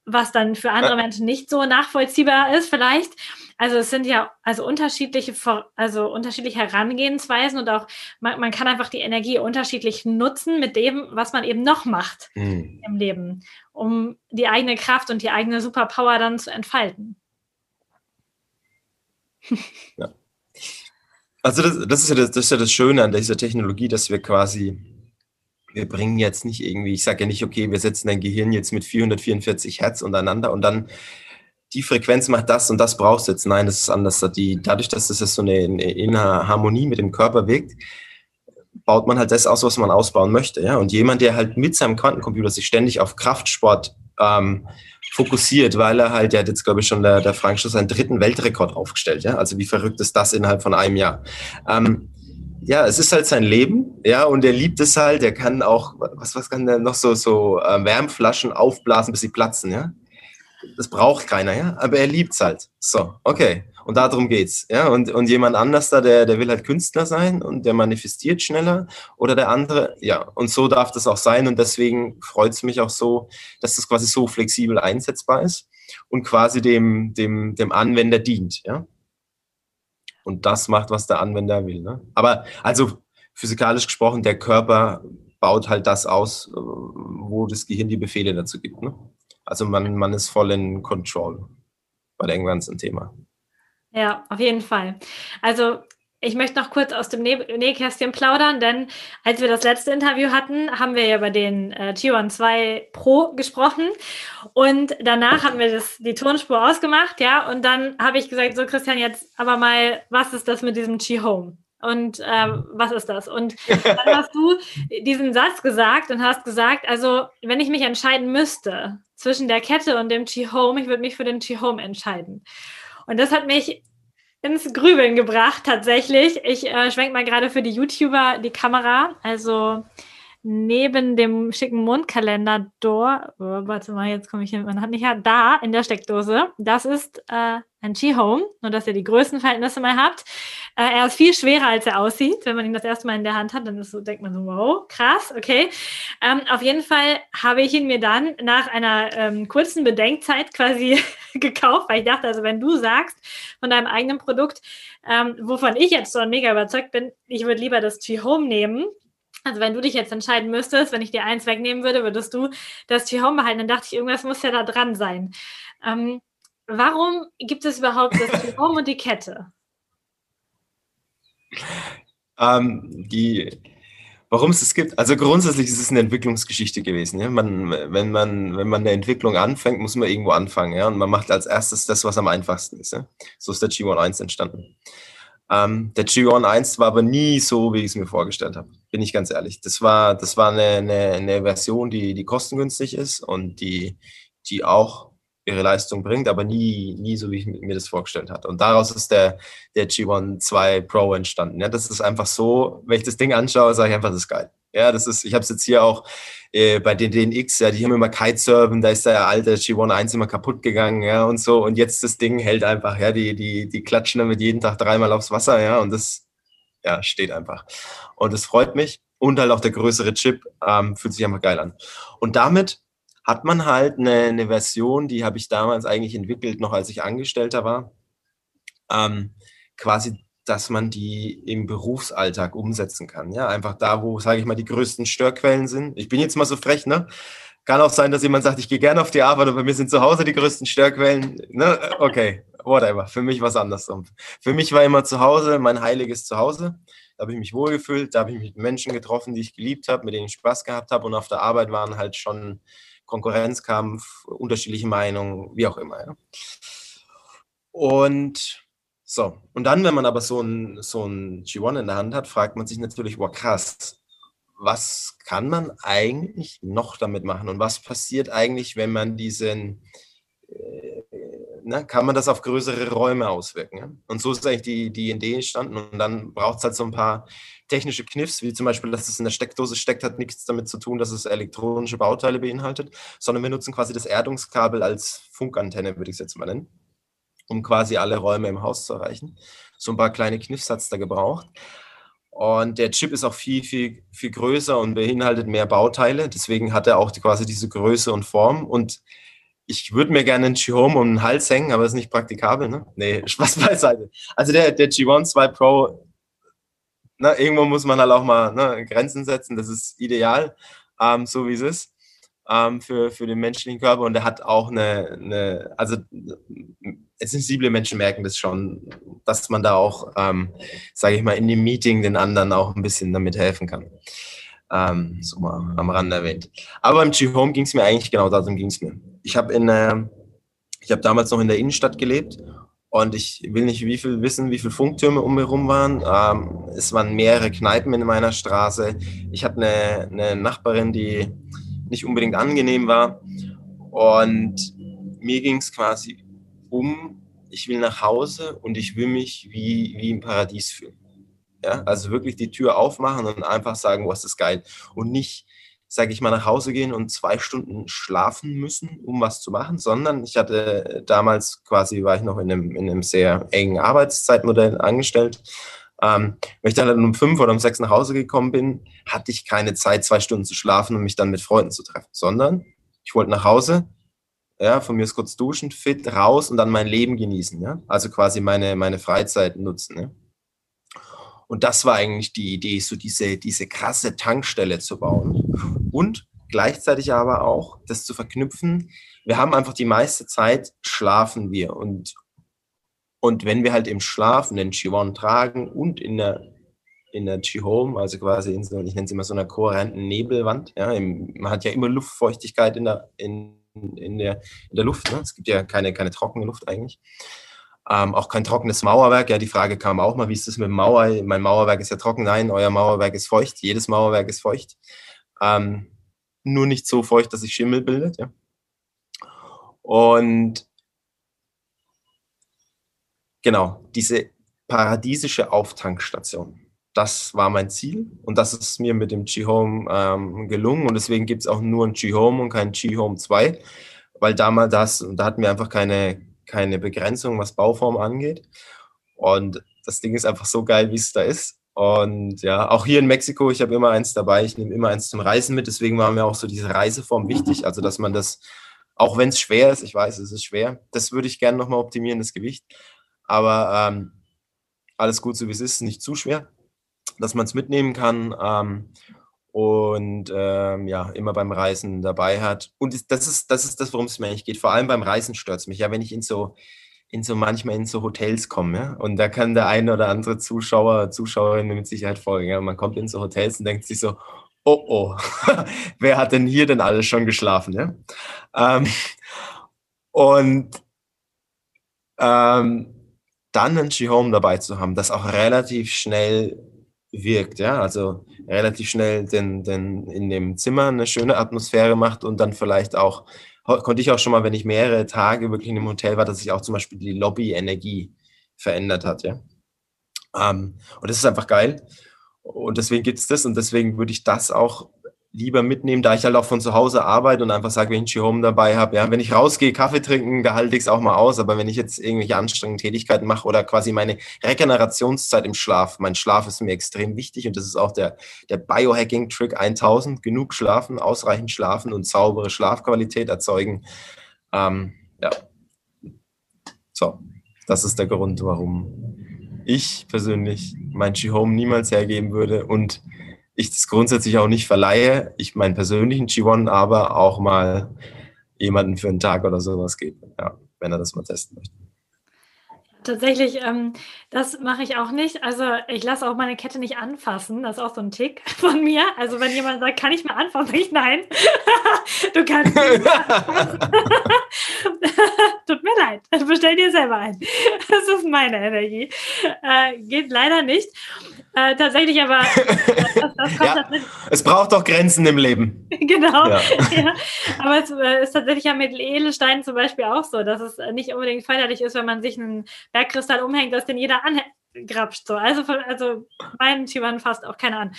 was dann für andere Menschen nicht so nachvollziehbar ist vielleicht. Also es sind ja also unterschiedliche, also unterschiedliche Herangehensweisen und auch man, man kann einfach die Energie unterschiedlich nutzen mit dem, was man eben noch macht mhm. im Leben, um die eigene Kraft und die eigene Superpower dann zu entfalten. Ja. Also das, das, ist ja das, das ist ja das Schöne an dieser Technologie, dass wir quasi wir bringen jetzt nicht irgendwie, ich sage ja nicht, okay, wir setzen dein Gehirn jetzt mit 444 Hertz untereinander und dann die Frequenz macht das und das brauchst du jetzt. Nein, das ist anders. Die, dadurch, dass das so eine, eine innere Harmonie mit dem Körper wirkt, baut man halt das aus, was man ausbauen möchte. Ja? Und jemand, der halt mit seinem Quantencomputer sich ständig auf Kraftsport ähm, fokussiert, weil er halt, der hat jetzt, glaube ich, schon der, der Frank Schuss seinen dritten Weltrekord aufgestellt. Ja? Also wie verrückt ist das innerhalb von einem Jahr? Ähm, ja, es ist halt sein Leben, ja, und er liebt es halt. Er kann auch, was, was kann der noch so, so äh, Wärmflaschen aufblasen, bis sie platzen, ja das braucht keiner, ja, aber er liebt es halt. So, okay. Und darum geht's, ja. Und, und jemand anders da, der, der will halt Künstler sein und der manifestiert schneller oder der andere, ja. Und so darf das auch sein und deswegen freut es mich auch so, dass das quasi so flexibel einsetzbar ist und quasi dem, dem, dem Anwender dient, ja. Und das macht, was der Anwender will, ne? Aber also physikalisch gesprochen, der Körper baut halt das aus, wo das Gehirn die Befehle dazu gibt, ne? Also man, man ist voll in Control bei dem ganzen Thema. Ja, auf jeden Fall. Also ich möchte noch kurz aus dem Nähkästchen plaudern, denn als wir das letzte Interview hatten, haben wir ja über den äh, T1 2 Pro gesprochen und danach haben wir das, die Tonspur ausgemacht, ja, und dann habe ich gesagt, so Christian, jetzt aber mal, was ist das mit diesem Qi-Home? Und ähm, was ist das? Und dann hast du diesen Satz gesagt und hast gesagt, also wenn ich mich entscheiden müsste, zwischen der Kette und dem T-Home. Ich würde mich für den T-Home entscheiden. Und das hat mich ins Grübeln gebracht, tatsächlich. Ich äh, schwenke mal gerade für die YouTuber die Kamera. Also neben dem schicken Mondkalender Door, oh, warte mal, jetzt komme ich hin, man hat nicht, da in der Steckdose, das ist äh, ein G-Home, nur dass ihr die Größenverhältnisse mal habt. Äh, er ist viel schwerer, als er aussieht. Wenn man ihn das erste Mal in der Hand hat, dann so, denkt man so, wow, krass, okay. Ähm, auf jeden Fall habe ich ihn mir dann nach einer ähm, kurzen Bedenkzeit quasi gekauft, weil ich dachte, also wenn du sagst von deinem eigenen Produkt, ähm, wovon ich jetzt schon mega überzeugt bin, ich würde lieber das G-Home nehmen, also wenn du dich jetzt entscheiden müsstest, wenn ich dir eins wegnehmen würde, würdest du das G-Home behalten. Dann dachte ich, irgendwas muss ja da dran sein. Ähm, warum gibt es überhaupt das G-Home und die Kette? Ähm, die, warum es es gibt, also grundsätzlich ist es eine Entwicklungsgeschichte gewesen. Ja? Man, wenn, man, wenn man eine Entwicklung anfängt, muss man irgendwo anfangen. Ja? Und man macht als erstes das, was am einfachsten ist. Ja? So ist der G1.1 entstanden. Ähm, der G1.1 war aber nie so, wie ich es mir vorgestellt habe, bin ich ganz ehrlich. Das war, das war eine, eine, eine Version, die, die kostengünstig ist und die, die auch ihre Leistung bringt, aber nie, nie so, wie ich mir das vorgestellt hatte. Und daraus ist der, der G1 2 Pro entstanden. Ja, das ist einfach so, wenn ich das Ding anschaue, sage ich einfach, das ist geil. Ja, das ist, ich habe es jetzt hier auch äh, bei den DNX, ja, die haben immer Kitesurfen, da ist der alte G1 1 immer kaputt gegangen, ja, und so. Und jetzt das Ding hält einfach, ja, die, die, die klatschen damit jeden Tag dreimal aufs Wasser, ja, und das, ja, steht einfach. Und das freut mich. Und halt auch der größere Chip ähm, fühlt sich einfach geil an. Und damit hat man halt eine, eine Version, die habe ich damals eigentlich entwickelt, noch als ich Angestellter war, ähm, quasi, dass man die im Berufsalltag umsetzen kann. Ja, einfach da, wo, sage ich mal, die größten Störquellen sind. Ich bin jetzt mal so frech, ne? Kann auch sein, dass jemand sagt, ich gehe gerne auf die Arbeit, aber bei mir sind zu Hause die größten Störquellen. Ne? Okay, whatever. Für mich war es andersrum. Für mich war immer zu Hause mein heiliges Zuhause. Da habe ich mich wohlgefühlt, da habe ich mit Menschen getroffen, die ich geliebt habe, mit denen ich Spaß gehabt habe. Und auf der Arbeit waren halt schon Konkurrenzkampf, unterschiedliche Meinungen, wie auch immer. Ja. Und so, und dann, wenn man aber so ein, so ein G1 in der Hand hat, fragt man sich natürlich, wow, krass, was kann man eigentlich noch damit machen und was passiert eigentlich, wenn man diesen äh, ne, kann man das auf größere Räume auswirken. Ja? Und so ist eigentlich die, die Idee entstanden. Und dann braucht es halt so ein paar technische Kniffs, wie zum Beispiel, dass es in der Steckdose steckt, hat nichts damit zu tun, dass es elektronische Bauteile beinhaltet, sondern wir nutzen quasi das Erdungskabel als Funkantenne, würde ich es jetzt mal nennen, um quasi alle Räume im Haus zu erreichen. So ein paar kleine Kniffs hat es da gebraucht. Und der Chip ist auch viel, viel, viel größer und beinhaltet mehr Bauteile. Deswegen hat er auch die, quasi diese Größe und Form. Und ich würde mir gerne einen G-Home um den Hals hängen, aber ist nicht praktikabel, ne? Nee, Spaß beiseite. Also der, der G1 2 Pro, na, irgendwo muss man halt auch mal ne, Grenzen setzen, das ist ideal, ähm, so wie es ist, ähm, für, für den menschlichen Körper und der hat auch eine, eine also sensible Menschen merken das schon, dass man da auch, ähm, sage ich mal, in dem Meeting den anderen auch ein bisschen damit helfen kann. Ähm, so mal am Rande erwähnt. Aber im G-Home ging es mir eigentlich genau darum ging es mir. Ich habe äh, ich damals noch in der Innenstadt gelebt und ich will nicht wie viel wissen, wie viele Funktürme um mich herum waren. Ähm, es waren mehrere Kneipen in meiner Straße. Ich hatte eine, eine Nachbarin, die nicht unbedingt angenehm war. Und mir ging es quasi um, ich will nach Hause und ich will mich wie, wie im Paradies fühlen. Ja, also wirklich die Tür aufmachen und einfach sagen, was ist geil. Und nicht, sage ich mal, nach Hause gehen und zwei Stunden schlafen müssen, um was zu machen, sondern ich hatte damals quasi, war ich noch in einem, in einem sehr engen Arbeitszeitmodell angestellt. Ähm, wenn ich dann um fünf oder um sechs nach Hause gekommen bin, hatte ich keine Zeit, zwei Stunden zu schlafen und mich dann mit Freunden zu treffen, sondern ich wollte nach Hause, ja, von mir ist kurz duschen, fit, raus und dann mein Leben genießen, ja, also quasi meine, meine Freizeit nutzen, ja. Und das war eigentlich die Idee, so diese, diese krasse Tankstelle zu bauen und gleichzeitig aber auch das zu verknüpfen. Wir haben einfach die meiste Zeit schlafen wir und, und wenn wir halt im Schlaf einen G1 tragen und in der in der G-Home, also quasi in so, ich nenne es immer so einer kohärenten Nebelwand. Ja, im, man hat ja immer Luftfeuchtigkeit in der, in, in der, in der Luft. Ne? Es gibt ja keine, keine trockene Luft eigentlich. Ähm, auch kein trockenes Mauerwerk. Ja, die Frage kam auch mal, wie ist das mit dem Mauer? Mein Mauerwerk ist ja trocken. Nein, euer Mauerwerk ist feucht. Jedes Mauerwerk ist feucht. Ähm, nur nicht so feucht, dass sich Schimmel bildet. Ja. Und genau, diese paradiesische Auftankstation. das war mein Ziel und das ist mir mit dem G-Home ähm, gelungen und deswegen gibt es auch nur ein G-Home und kein G-Home 2, weil damals das, da hatten wir einfach keine, keine Begrenzung, was Bauform angeht. Und das Ding ist einfach so geil, wie es da ist. Und ja, auch hier in Mexiko, ich habe immer eins dabei, ich nehme immer eins zum Reisen mit, deswegen war mir auch so diese Reiseform wichtig, also dass man das, auch wenn es schwer ist, ich weiß, es ist schwer, das würde ich gerne nochmal optimieren, das Gewicht, aber ähm, alles gut so wie es ist, nicht zu schwer dass man es mitnehmen kann ähm, und ähm, ja, immer beim Reisen dabei hat. Und das ist das, ist das worum es mir eigentlich geht. Vor allem beim Reisen stört es mich. Ja, wenn ich in so, in so manchmal in so Hotels komme, ja, und da kann der eine oder andere Zuschauer, Zuschauerin mit Sicherheit folgen. Ja, man kommt in so Hotels und denkt sich so, oh oh, wer hat denn hier denn alles schon geschlafen? Ja? Ähm, und ähm, dann G-Home dabei zu haben, das auch relativ schnell wirkt, ja, also relativ schnell den, den in dem Zimmer eine schöne Atmosphäre macht und dann vielleicht auch, konnte ich auch schon mal, wenn ich mehrere Tage wirklich in einem Hotel war, dass sich auch zum Beispiel die Lobby-Energie verändert hat, ja. Ähm, und das ist einfach geil. Und deswegen gibt es das und deswegen würde ich das auch lieber mitnehmen, da ich halt auch von zu Hause arbeite und einfach sage, wenn ich Home dabei habe, ja, wenn ich rausgehe, Kaffee trinken, da halte ich es auch mal aus, aber wenn ich jetzt irgendwelche anstrengenden Tätigkeiten mache oder quasi meine Regenerationszeit im Schlaf, mein Schlaf ist mir extrem wichtig und das ist auch der, der Biohacking-Trick 1000, genug schlafen, ausreichend schlafen und saubere Schlafqualität erzeugen. Ähm, ja, so, das ist der Grund, warum ich persönlich mein G-Home niemals hergeben würde und ich das grundsätzlich auch nicht verleihe, ich meinen persönlichen G1 aber auch mal jemanden für einen Tag oder sowas gebe, ja, wenn er das mal testen möchte. Tatsächlich, ähm, das mache ich auch nicht. Also ich lasse auch meine Kette nicht anfassen. Das ist auch so ein Tick von mir. Also wenn jemand sagt, kann ich mal anfassen, sage ich nein. du kannst. Tut mir leid. Bestell dir selber ein. Das ist meine Energie. Äh, geht leider nicht. Äh, tatsächlich aber. Das, das ja, es braucht doch Grenzen im Leben. genau. Ja. ja. Aber es äh, ist tatsächlich ja mit Edelsteinen zum Beispiel auch so, dass es nicht unbedingt förderlich ist, wenn man sich einen Bergkristall umhängt, dass den jeder angrapscht. So. Also, also meinen Typen fasst auch keiner an.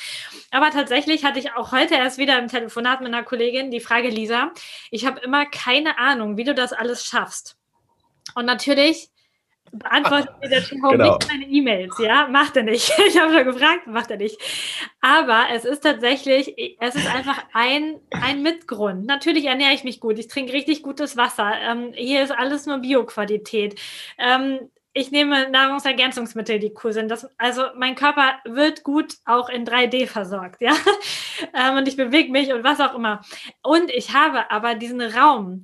Aber tatsächlich hatte ich auch heute erst wieder im Telefonat mit einer Kollegin die Frage, Lisa, ich habe immer keine Ahnung, wie du das alles schaffst. Und natürlich beantwortet mir der Typ genau. nicht meine E-Mails, ja? Macht er nicht. Ich habe schon gefragt, macht er nicht. Aber es ist tatsächlich, es ist einfach ein, ein Mitgrund. Natürlich ernähre ich mich gut, ich trinke richtig gutes Wasser. Ähm, hier ist alles nur Bioqualität. Ähm, ich nehme Nahrungsergänzungsmittel, die cool sind. Das, also mein Körper wird gut auch in 3D versorgt, ja. Ähm, und ich bewege mich und was auch immer. Und ich habe aber diesen Raum,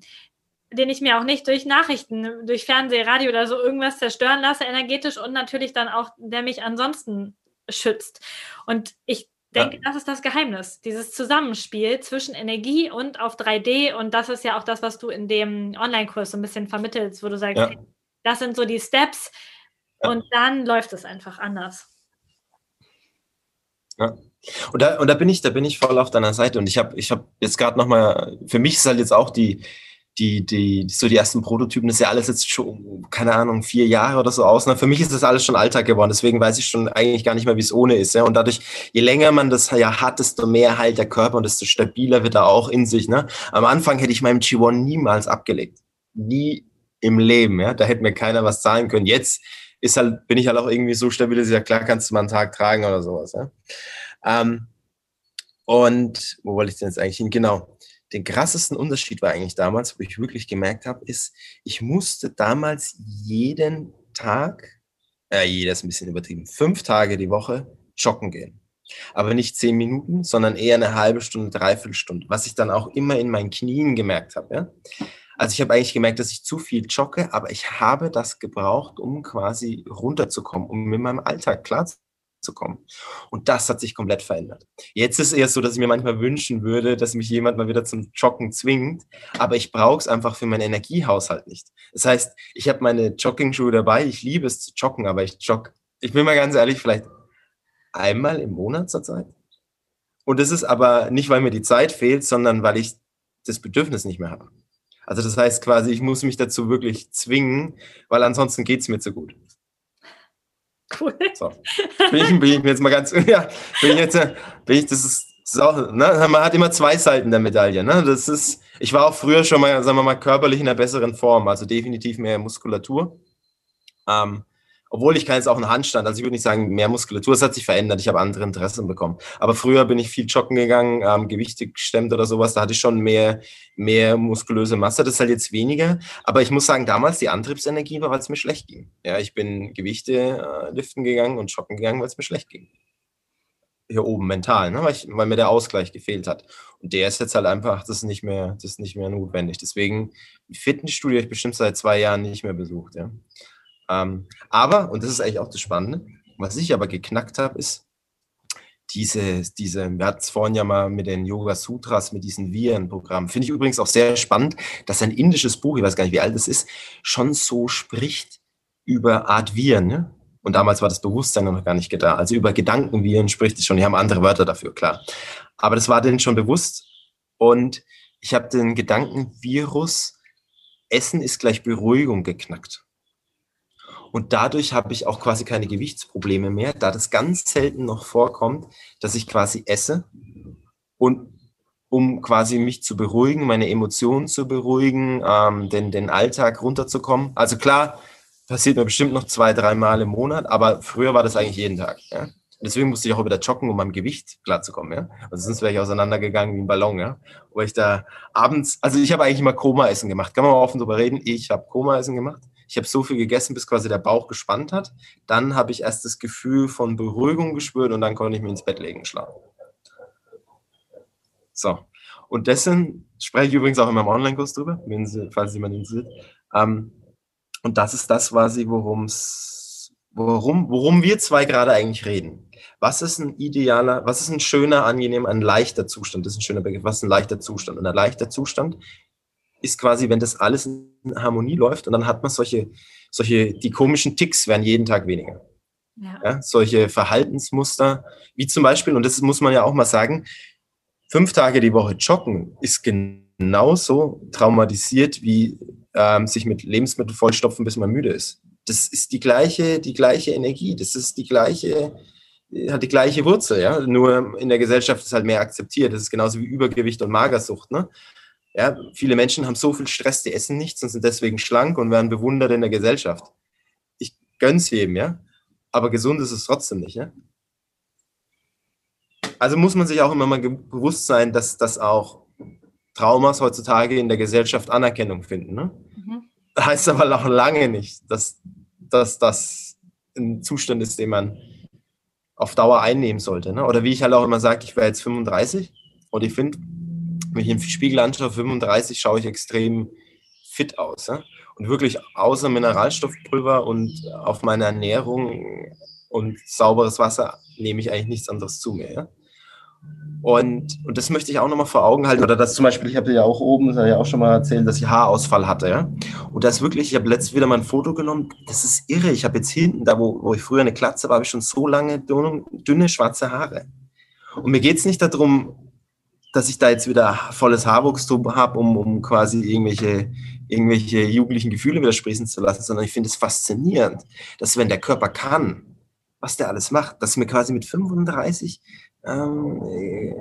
den ich mir auch nicht durch Nachrichten, durch Fernseh, Radio oder so irgendwas zerstören lasse, energetisch und natürlich dann auch, der mich ansonsten schützt. Und ich denke, ja. das ist das Geheimnis, dieses Zusammenspiel zwischen Energie und auf 3D. Und das ist ja auch das, was du in dem Online-Kurs so ein bisschen vermittelst, wo du sagst, ja. das sind so die Steps ja. und dann läuft es einfach anders. Ja. Und da, und da bin ich, da bin ich voll auf deiner Seite. Und ich habe ich hab jetzt gerade nochmal, für mich ist halt jetzt auch die, die, die, so die ersten Prototypen, das ist ja alles jetzt schon, keine Ahnung, vier Jahre oder so aus. Na, für mich ist das alles schon Alltag geworden, deswegen weiß ich schon eigentlich gar nicht mehr, wie es ohne ist. Ja? Und dadurch, je länger man das ja hat, desto mehr halt der Körper und desto stabiler wird er auch in sich. Ne? Am Anfang hätte ich meinem G1 niemals abgelegt. Nie im Leben. Ja? Da hätte mir keiner was zahlen können. Jetzt ist halt, bin ich halt auch irgendwie so stabil, dass ich ja klar kannst du mal einen Tag tragen oder sowas. Ja? Ähm, und wo wollte ich denn jetzt eigentlich hin? Genau den krassesten Unterschied war eigentlich damals, wo ich wirklich gemerkt habe, ist, ich musste damals jeden Tag, äh, jeder ist ein bisschen übertrieben, fünf Tage die Woche joggen gehen. Aber nicht zehn Minuten, sondern eher eine halbe Stunde, dreiviertel Stunde, was ich dann auch immer in meinen Knien gemerkt habe. Ja? Also ich habe eigentlich gemerkt, dass ich zu viel jogge, aber ich habe das gebraucht, um quasi runterzukommen, um in meinem Alltag klar zu kommen. Und das hat sich komplett verändert. Jetzt ist es eher so, dass ich mir manchmal wünschen würde, dass mich jemand mal wieder zum Joggen zwingt, aber ich brauche es einfach für meinen Energiehaushalt nicht. Das heißt, ich habe meine Jogging-Schuhe dabei, ich liebe es zu joggen, aber ich jogge, ich bin mal ganz ehrlich, vielleicht einmal im Monat zurzeit. Und das ist aber nicht, weil mir die Zeit fehlt, sondern weil ich das Bedürfnis nicht mehr habe. Also das heißt quasi, ich muss mich dazu wirklich zwingen, weil ansonsten geht es mir zu gut. Cool. So. Bin ich, bin ich jetzt mal ganz, ja, bin ich jetzt, bin ich, das ist, so, ne? Man hat immer zwei Seiten der Medaille. Ne? Das ist, ich war auch früher schon mal, sagen wir mal, körperlich in einer besseren Form, also definitiv mehr Muskulatur. Ähm, obwohl ich kann jetzt auch einen Handstand, also ich würde nicht sagen mehr Muskulatur, es hat sich verändert, ich habe andere Interessen bekommen. Aber früher bin ich viel joggen gegangen, ähm, Gewichte gestemmt oder sowas, da hatte ich schon mehr, mehr muskulöse Masse, das ist halt jetzt weniger. Aber ich muss sagen, damals die Antriebsenergie war, weil es mir schlecht ging. Ja, ich bin Gewichte äh, liften gegangen und joggen gegangen, weil es mir schlecht ging. Hier oben mental, ne? weil, ich, weil mir der Ausgleich gefehlt hat. Und der ist jetzt halt einfach, das ist nicht mehr, das ist nicht mehr notwendig. Deswegen, Fitnessstudio habe ich bestimmt seit zwei Jahren nicht mehr besucht. Ja. Ähm, aber, und das ist eigentlich auch das Spannende, was ich aber geknackt habe, ist diese, diese, wir hatten es vorhin ja mal mit den Yoga Sutras, mit diesen Viren-Programmen. Finde ich übrigens auch sehr spannend, dass ein indisches Buch, ich weiß gar nicht, wie alt es ist, schon so spricht über Art Viren. Ne? Und damals war das Bewusstsein noch gar nicht da. Also über Gedankenviren spricht es schon. Die haben andere Wörter dafür, klar. Aber das war denen schon bewusst. Und ich habe den Gedankenvirus, Essen ist gleich Beruhigung geknackt. Und dadurch habe ich auch quasi keine Gewichtsprobleme mehr, da das ganz selten noch vorkommt, dass ich quasi esse und um quasi mich zu beruhigen, meine Emotionen zu beruhigen, ähm, den, den Alltag runterzukommen. Also klar, passiert mir bestimmt noch zwei, drei Mal im Monat, aber früher war das eigentlich jeden Tag. Ja? Deswegen musste ich auch wieder joggen, um am Gewicht klarzukommen. Ja? Also sonst wäre ich auseinandergegangen wie ein Ballon. Ja? Wo ich da abends, also ich habe eigentlich immer Koma-Essen gemacht. Kann man mal offen drüber reden? Ich habe Koma-Essen gemacht. Ich habe so viel gegessen, bis quasi der Bauch gespannt hat. Dann habe ich erst das Gefühl von Beruhigung gespürt und dann konnte ich mich ins Bett legen und schlafen. So. Und dessen spreche ich übrigens auch in meinem Online-Kurs drüber, Sie, falls jemand interessiert. Ähm, und das ist das quasi, worum's, worum, worum wir zwei gerade eigentlich reden. Was ist ein idealer, was ist ein schöner, angenehmer, ein leichter Zustand? Das ist ein schöner Begriff. Was ist ein leichter Zustand? Und ein leichter Zustand ist quasi, wenn das alles in Harmonie läuft und dann hat man solche, solche, die komischen Ticks werden jeden Tag weniger. Ja. ja. solche Verhaltensmuster, wie zum Beispiel, und das muss man ja auch mal sagen, fünf Tage die Woche joggen ist genauso traumatisiert wie ähm, sich mit Lebensmitteln vollstopfen, bis man müde ist. Das ist die gleiche, die gleiche Energie, das ist die gleiche, hat die gleiche Wurzel, ja. Nur in der Gesellschaft ist halt mehr akzeptiert. Das ist genauso wie Übergewicht und Magersucht, ne? Ja, viele Menschen haben so viel Stress, die essen nichts und sind deswegen schlank und werden bewundert in der Gesellschaft. Ich gönn's jedem, ja. Aber gesund ist es trotzdem nicht, ja. Also muss man sich auch immer mal bewusst sein, dass das auch Traumas heutzutage in der Gesellschaft Anerkennung finden. Ne? Mhm. Heißt aber noch lange nicht, dass, dass das ein Zustand ist, den man auf Dauer einnehmen sollte. Ne? Oder wie ich halt auch immer sage, ich wäre jetzt 35 und ich finde, wenn ich im Spiegel anschaue, 35, schaue ich extrem fit aus. Ja? Und wirklich außer Mineralstoffpulver und auf meine Ernährung und sauberes Wasser nehme ich eigentlich nichts anderes zu mir. Ja? Und, und das möchte ich auch nochmal vor Augen halten. Oder das zum Beispiel, ich habe ja auch oben, das habe ich auch schon mal erzählt, dass ich Haarausfall hatte. Ja? Und das wirklich, ich habe letztens wieder mal ein Foto genommen. Das ist irre. Ich habe jetzt hinten, da wo, wo ich früher eine Klatze war, habe ich schon so lange dünne, dünne schwarze Haare. Und mir geht es nicht darum, dass ich da jetzt wieder volles Haarwuchstum habe, um, um quasi irgendwelche, irgendwelche jugendlichen Gefühle wieder sprießen zu lassen, sondern ich finde es faszinierend, dass wenn der Körper kann, was der alles macht, dass mir quasi mit 35 ähm, äh,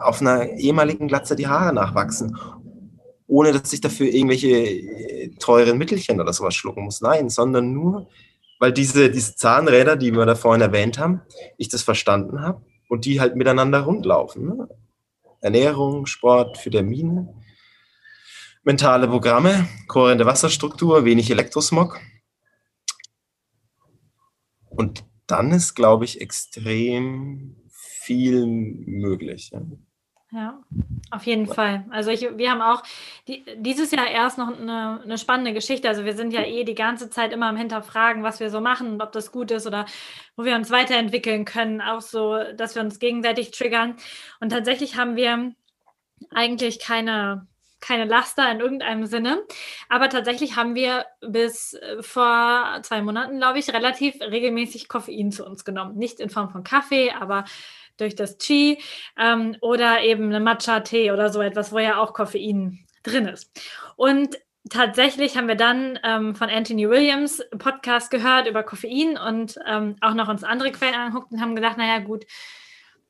auf einer ehemaligen Glatze die Haare nachwachsen, ohne dass ich dafür irgendwelche äh, teuren Mittelchen oder sowas schlucken muss. Nein, sondern nur, weil diese, diese Zahnräder, die wir da vorhin erwähnt haben, ich das verstanden habe und die halt miteinander rundlaufen. Ne? Ernährung, Sport, Vitamine, mentale Programme, kohärente Wasserstruktur, wenig Elektrosmog. Und dann ist, glaube ich, extrem viel möglich. Ja. Ja, auf jeden Fall. Also ich, wir haben auch die, dieses Jahr erst noch eine, eine, spannende Geschichte. Also wir sind ja eh die ganze Zeit immer am Hinterfragen, was wir so machen und ob das gut ist oder wo wir uns weiterentwickeln können. Auch so, dass wir uns gegenseitig triggern. Und tatsächlich haben wir eigentlich keine, keine Laster in irgendeinem Sinne. Aber tatsächlich haben wir bis äh, vor zwei Monaten, glaube ich, relativ regelmäßig Koffein zu uns genommen. Nicht in Form von Kaffee, aber durch das Qi ähm, oder eben eine Matcha-Tee oder so etwas, wo ja auch Koffein drin ist. Und tatsächlich haben wir dann ähm, von Anthony Williams Podcast gehört über Koffein und ähm, auch noch uns andere Quellen angeguckt und haben gedacht, naja gut,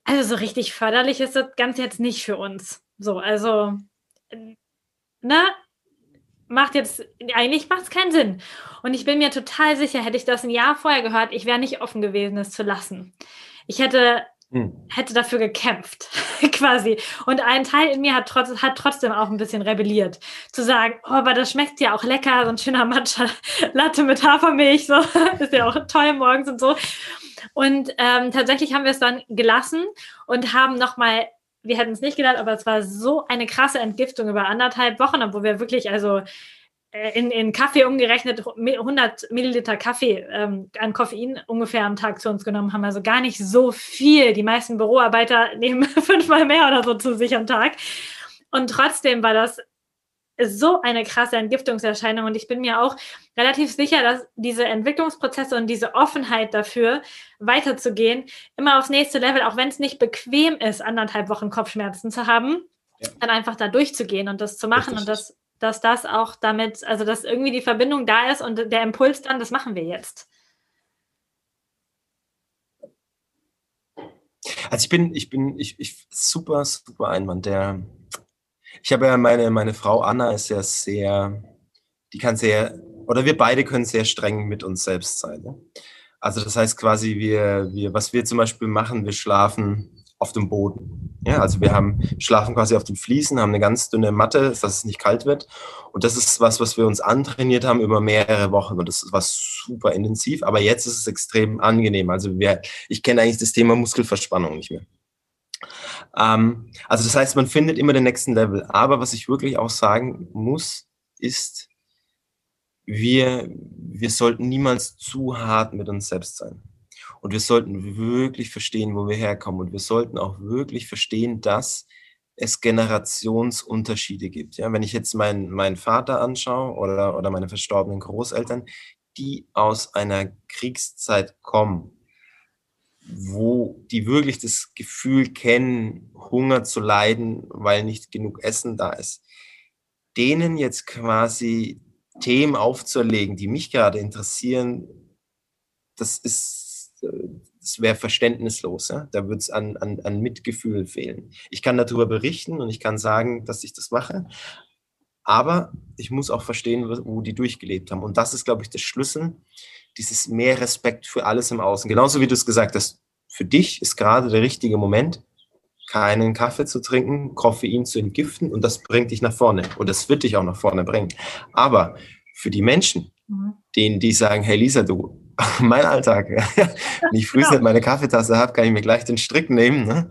also so richtig förderlich ist das Ganze jetzt nicht für uns. So, also, ne, macht jetzt, eigentlich macht es keinen Sinn. Und ich bin mir total sicher, hätte ich das ein Jahr vorher gehört, ich wäre nicht offen gewesen, es zu lassen. Ich hätte. Hätte dafür gekämpft, quasi. Und ein Teil in mir hat, trotz, hat trotzdem auch ein bisschen rebelliert. Zu sagen, oh, aber das schmeckt ja auch lecker, so ein schöner Matcha-Latte mit Hafermilch, so, ist ja auch toll morgens und so. Und ähm, tatsächlich haben wir es dann gelassen und haben nochmal wir hätten es nicht gedacht, aber es war so eine krasse Entgiftung über anderthalb Wochen, obwohl wir wirklich, also in, in Kaffee umgerechnet 100 Milliliter Kaffee ähm, an Koffein ungefähr am Tag zu uns genommen haben. Also gar nicht so viel. Die meisten Büroarbeiter nehmen fünfmal mehr oder so zu sich am Tag. Und trotzdem war das so eine krasse Entgiftungserscheinung. Und ich bin mir auch relativ sicher, dass diese Entwicklungsprozesse und diese Offenheit dafür, weiterzugehen, immer aufs nächste Level, auch wenn es nicht bequem ist, anderthalb Wochen Kopfschmerzen zu haben, ja. dann einfach da durchzugehen und das zu machen Richtig. und das, dass das auch damit, also dass irgendwie die Verbindung da ist und der Impuls dann, das machen wir jetzt. Also ich bin, ich bin, ich, ich super, super Einwand. Der, ich habe ja meine, meine Frau Anna ist ja sehr, die kann sehr, oder wir beide können sehr streng mit uns selbst sein. Ne? Also das heißt quasi, wir, wir, was wir zum Beispiel machen, wir schlafen auf dem Boden. Ja, also wir haben, schlafen quasi auf den Fliesen, haben eine ganz dünne Matte, dass es nicht kalt wird. Und das ist was, was wir uns antrainiert haben über mehrere Wochen. Und das war super intensiv. Aber jetzt ist es extrem angenehm. Also wir, ich kenne eigentlich das Thema Muskelverspannung nicht mehr. Ähm, also das heißt, man findet immer den nächsten Level. Aber was ich wirklich auch sagen muss, ist, wir, wir sollten niemals zu hart mit uns selbst sein. Und wir sollten wirklich verstehen, wo wir herkommen. Und wir sollten auch wirklich verstehen, dass es Generationsunterschiede gibt. Ja, wenn ich jetzt meinen, meinen Vater anschaue oder, oder meine verstorbenen Großeltern, die aus einer Kriegszeit kommen, wo die wirklich das Gefühl kennen, Hunger zu leiden, weil nicht genug Essen da ist, denen jetzt quasi Themen aufzuerlegen, die mich gerade interessieren, das ist, das wäre verständnislos. Ja? Da würde es an, an, an Mitgefühl fehlen. Ich kann darüber berichten und ich kann sagen, dass ich das mache, aber ich muss auch verstehen, wo die durchgelebt haben. Und das ist, glaube ich, der Schlüssel, dieses mehr Respekt für alles im Außen. Genauso wie du es gesagt hast, für dich ist gerade der richtige Moment, keinen Kaffee zu trinken, Koffein zu entgiften und das bringt dich nach vorne und das wird dich auch nach vorne bringen. Aber für die Menschen, mhm. denen die sagen, hey Lisa, du, mein Alltag, wenn ich früh genau. meine Kaffeetasse habe, kann ich mir gleich den Strick nehmen. Ne?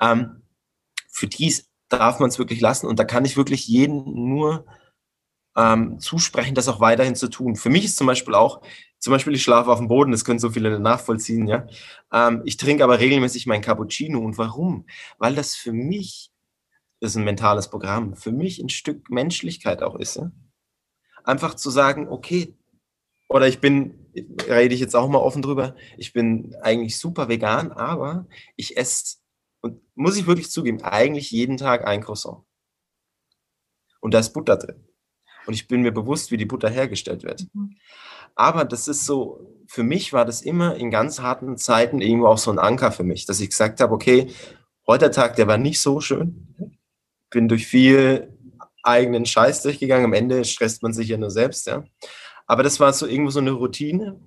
Ähm, für die darf man es wirklich lassen und da kann ich wirklich jeden nur ähm, zusprechen, das auch weiterhin zu tun. Für mich ist zum Beispiel auch, zum Beispiel ich schlafe auf dem Boden, das können so viele nachvollziehen, ja. Ähm, ich trinke aber regelmäßig mein Cappuccino. Und warum? Weil das für mich, das ist ein mentales Programm, für mich ein Stück Menschlichkeit auch ist. Ja? Einfach zu sagen, okay, oder ich bin, rede ich jetzt auch mal offen drüber, ich bin eigentlich super vegan, aber ich esse, und muss ich wirklich zugeben, eigentlich jeden Tag ein Croissant. Und da ist Butter drin. Und ich bin mir bewusst, wie die Butter hergestellt wird. Mhm. Aber das ist so, für mich war das immer in ganz harten Zeiten irgendwo auch so ein Anker für mich, dass ich gesagt habe, okay, heute der Tag, der war nicht so schön. Bin durch viel eigenen Scheiß durchgegangen. Am Ende stresst man sich ja nur selbst, ja. Aber das war so irgendwo so eine Routine.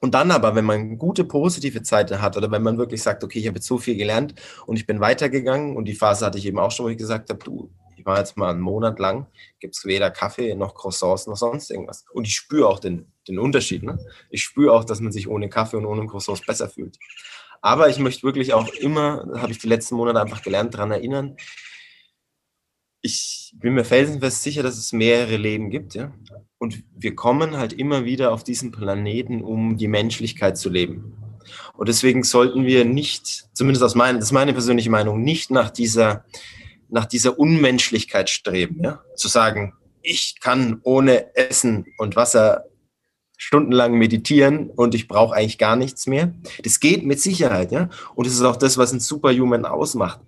Und dann aber, wenn man gute positive Zeiten hat oder wenn man wirklich sagt, okay, ich habe jetzt so viel gelernt und ich bin weitergegangen und die Phase hatte ich eben auch schon, wo ich gesagt habe, du, ich war jetzt mal einen Monat lang, gibt es weder Kaffee noch Croissants noch sonst irgendwas. Und ich spüre auch den, den Unterschied. Ne? Ich spüre auch, dass man sich ohne Kaffee und ohne Croissants besser fühlt. Aber ich möchte wirklich auch immer, habe ich die letzten Monate einfach gelernt, daran erinnern, ich bin mir felsenfest sicher, dass es mehrere Leben gibt, ja. Und wir kommen halt immer wieder auf diesen Planeten, um die Menschlichkeit zu leben. Und deswegen sollten wir nicht, zumindest aus meiner, das ist meine persönliche Meinung, nicht nach dieser nach dieser Unmenschlichkeit streben, ja? zu sagen, ich kann ohne Essen und Wasser stundenlang meditieren und ich brauche eigentlich gar nichts mehr. Das geht mit Sicherheit, ja. Und das ist auch das, was ein Superhuman ausmacht.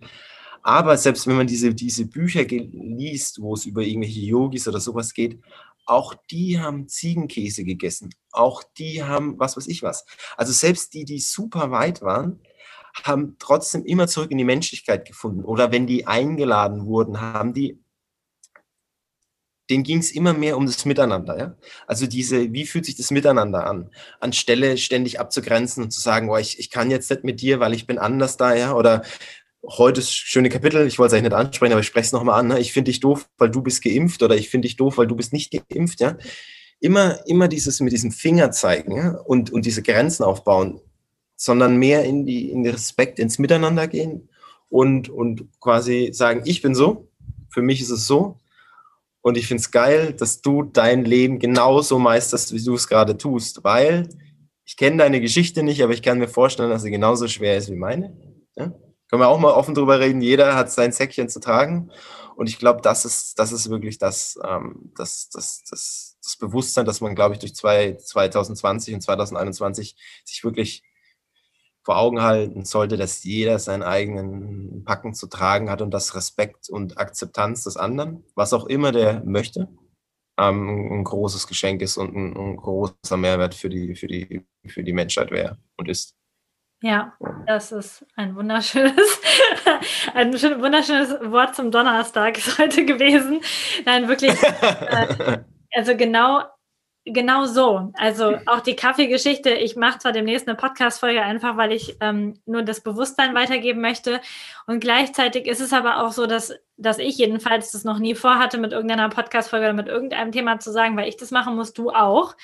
Aber selbst wenn man diese, diese Bücher liest, wo es über irgendwelche Yogis oder sowas geht, auch die haben Ziegenkäse gegessen. Auch die haben was weiß ich was. Also selbst die, die super weit waren, haben trotzdem immer zurück in die Menschlichkeit gefunden. Oder wenn die eingeladen wurden, haben die, denen ging es immer mehr um das Miteinander. Ja? Also diese, wie fühlt sich das Miteinander an? Anstelle ständig abzugrenzen und zu sagen, boah, ich, ich kann jetzt nicht mit dir, weil ich bin anders da, ja, oder heute ist schöne Kapitel, ich wollte es eigentlich nicht ansprechen, aber ich spreche es nochmal an. Ne? Ich finde dich doof, weil du bist geimpft oder ich finde dich doof, weil du bist nicht geimpft. Ja? Immer, immer dieses mit diesem Finger zeigen ja? und, und diese Grenzen aufbauen, sondern mehr in die, in den Respekt, ins Miteinander gehen und, und quasi sagen, ich bin so, für mich ist es so. Und ich finde es geil, dass du dein Leben genauso meisterst, wie du es gerade tust, weil ich kenne deine Geschichte nicht, aber ich kann mir vorstellen, dass sie genauso schwer ist wie meine. Ja? Können wir auch mal offen drüber reden. Jeder hat sein Säckchen zu tragen. Und ich glaube, das ist, das ist wirklich das, ähm, das, das, das, das Bewusstsein, dass man, glaube ich, durch zwei, 2020 und 2021 sich wirklich vor Augen halten sollte, dass jeder seinen eigenen Packen zu tragen hat und das Respekt und Akzeptanz des anderen, was auch immer der möchte, ähm, ein großes Geschenk ist und ein, ein großer Mehrwert für die, für die, für die Menschheit wäre und ist. Ja, das ist ein wunderschönes, ein wunderschönes Wort zum Donnerstag ist heute gewesen. Nein, wirklich. Äh, also genau, genau so. Also auch die Kaffeegeschichte. Ich mache zwar demnächst eine Podcast-Folge einfach, weil ich ähm, nur das Bewusstsein weitergeben möchte. Und gleichzeitig ist es aber auch so, dass, dass ich jedenfalls das noch nie vorhatte, mit irgendeiner Podcast-Folge oder mit irgendeinem Thema zu sagen, weil ich das machen muss, du auch.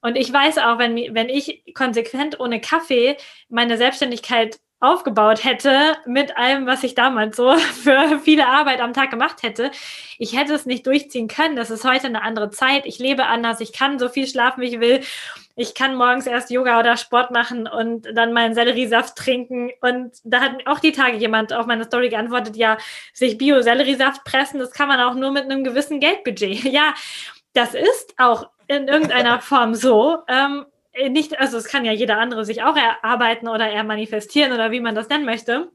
Und ich weiß auch, wenn, wenn ich konsequent ohne Kaffee meine Selbstständigkeit aufgebaut hätte mit allem, was ich damals so für viele Arbeit am Tag gemacht hätte. Ich hätte es nicht durchziehen können. Das ist heute eine andere Zeit. Ich lebe anders. Ich kann so viel schlafen, wie ich will. Ich kann morgens erst Yoga oder Sport machen und dann meinen Selleriesaft trinken. Und da hat auch die Tage jemand auf meine Story geantwortet, ja, sich Bio-Selleriesaft pressen, das kann man auch nur mit einem gewissen Geldbudget. Ja, das ist auch in irgendeiner Form so. Ähm, äh, nicht, also es kann ja jeder andere sich auch erarbeiten oder er manifestieren oder wie man das nennen möchte.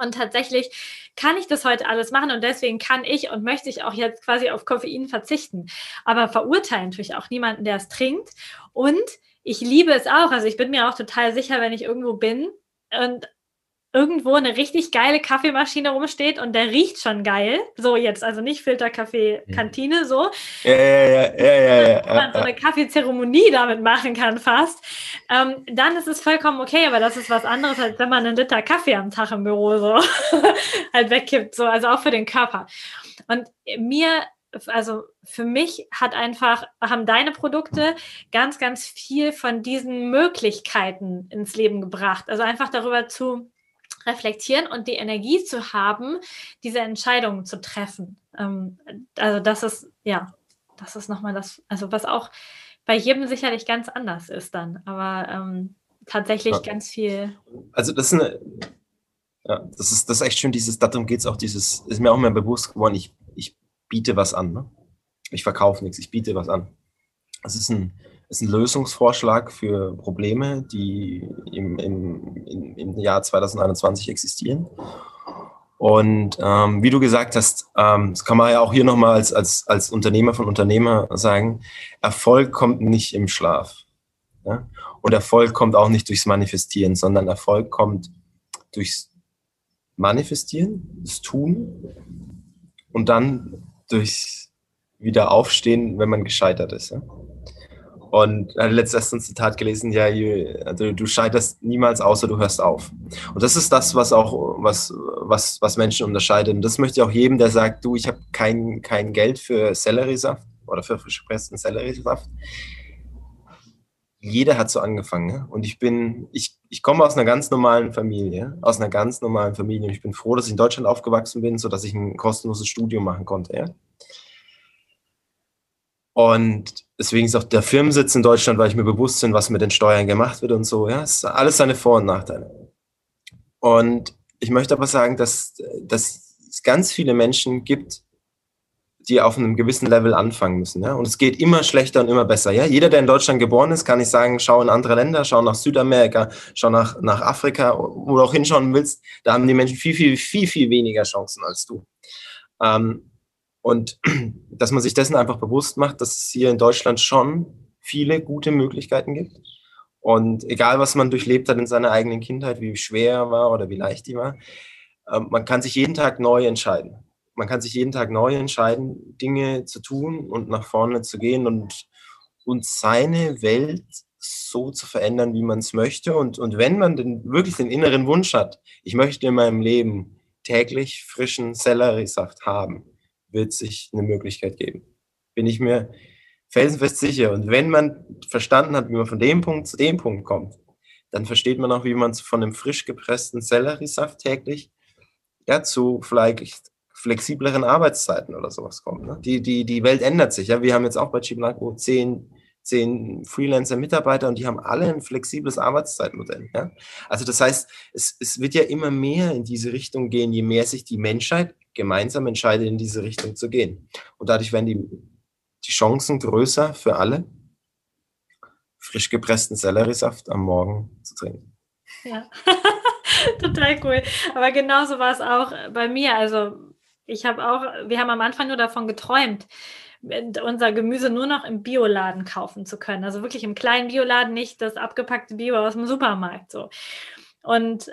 Und tatsächlich kann ich das heute alles machen und deswegen kann ich und möchte ich auch jetzt quasi auf Koffein verzichten. Aber verurteilen natürlich auch niemanden, der es trinkt. Und ich liebe es auch. Also ich bin mir auch total sicher, wenn ich irgendwo bin und irgendwo eine richtig geile Kaffeemaschine rumsteht und der riecht schon geil. So jetzt, also nicht Filterkaffee Kantine, so. Ja, ja, ja, ja, ja. ja, Wo man so eine Kaffeezeremonie damit machen kann fast. Ähm, dann ist es vollkommen okay, aber das ist was anderes, als wenn man einen Liter Kaffee am Tag im Büro so halt wegkippt, so, also auch für den Körper. Und mir also für mich hat einfach, haben deine Produkte ganz, ganz viel von diesen Möglichkeiten ins Leben gebracht. Also einfach darüber zu reflektieren und die Energie zu haben, diese Entscheidungen zu treffen. Ähm, also das ist, ja, das ist nochmal das, also was auch bei jedem sicherlich ganz anders ist dann, aber ähm, tatsächlich ja. ganz viel. Also das ist eine, ja, das ist, das ist echt schön, dieses, darum geht es auch, dieses, ist mir auch mehr bewusst geworden, ich, ich biete was an, ne? Ich verkaufe nichts, ich biete was an. Es ist ein, ist ein Lösungsvorschlag für Probleme, die im, im, im Jahr 2021 existieren. Und ähm, wie du gesagt hast, ähm, das kann man ja auch hier nochmal als, als, als Unternehmer von Unternehmer sagen, Erfolg kommt nicht im Schlaf. Ja? Und Erfolg kommt auch nicht durchs Manifestieren, sondern Erfolg kommt durchs Manifestieren, das Tun und dann durchs Wiederaufstehen, wenn man gescheitert ist. Ja? Und hat letztens Zitat gelesen, ja, also du scheiterst niemals, außer du hörst auf. Und das ist das, was auch, was, was, was Menschen unterscheidet. Und das möchte ich auch jedem, der sagt, du, ich habe kein, kein Geld für Selleriesaft oder für frisch gepressten Selleriesaft. Jeder hat so angefangen. Ja? Und ich bin, ich, ich komme aus einer ganz normalen Familie, aus einer ganz normalen Familie. Und ich bin froh, dass ich in Deutschland aufgewachsen bin, sodass ich ein kostenloses Studium machen konnte. Ja? Und deswegen ist auch der Firmensitz in Deutschland, weil ich mir bewusst bin, was mit den Steuern gemacht wird und so. Ja, es ist alles seine Vor- und Nachteile. Und ich möchte aber sagen, dass, dass es ganz viele Menschen gibt, die auf einem gewissen Level anfangen müssen. Ja? Und es geht immer schlechter und immer besser. Ja? Jeder, der in Deutschland geboren ist, kann ich sagen, schau in andere Länder, schau nach Südamerika, schau nach, nach Afrika, wo du auch hinschauen willst. Da haben die Menschen viel, viel, viel, viel weniger Chancen als du. Ähm, und dass man sich dessen einfach bewusst macht, dass es hier in Deutschland schon viele gute Möglichkeiten gibt. Und egal, was man durchlebt hat in seiner eigenen Kindheit, wie schwer war oder wie leicht die war, äh, man kann sich jeden Tag neu entscheiden man kann sich jeden Tag neu entscheiden, Dinge zu tun und nach vorne zu gehen und, und seine Welt so zu verändern, wie man es möchte. Und, und wenn man den, wirklich den inneren Wunsch hat, ich möchte in meinem Leben täglich frischen Selleriesaft haben, wird sich eine Möglichkeit geben. Bin ich mir felsenfest sicher. Und wenn man verstanden hat, wie man von dem Punkt zu dem Punkt kommt, dann versteht man auch, wie man von einem frisch gepressten Selleriesaft täglich ja, zu vielleicht flexibleren Arbeitszeiten oder sowas kommt. Ne? Die, die, die Welt ändert sich. Ja? Wir haben jetzt auch bei Chiblanco zehn, zehn Freelancer-Mitarbeiter und die haben alle ein flexibles Arbeitszeitmodell. Ja? Also das heißt, es, es wird ja immer mehr in diese Richtung gehen, je mehr sich die Menschheit gemeinsam entscheidet, in diese Richtung zu gehen. Und dadurch werden die, die Chancen größer für alle, frisch gepressten Selleriesaft am Morgen zu trinken. Ja, total cool. Aber genauso war es auch bei mir. Also ich habe auch, wir haben am Anfang nur davon geträumt, unser Gemüse nur noch im Bioladen kaufen zu können. Also wirklich im kleinen Bioladen, nicht das abgepackte Bio aus dem Supermarkt so. Und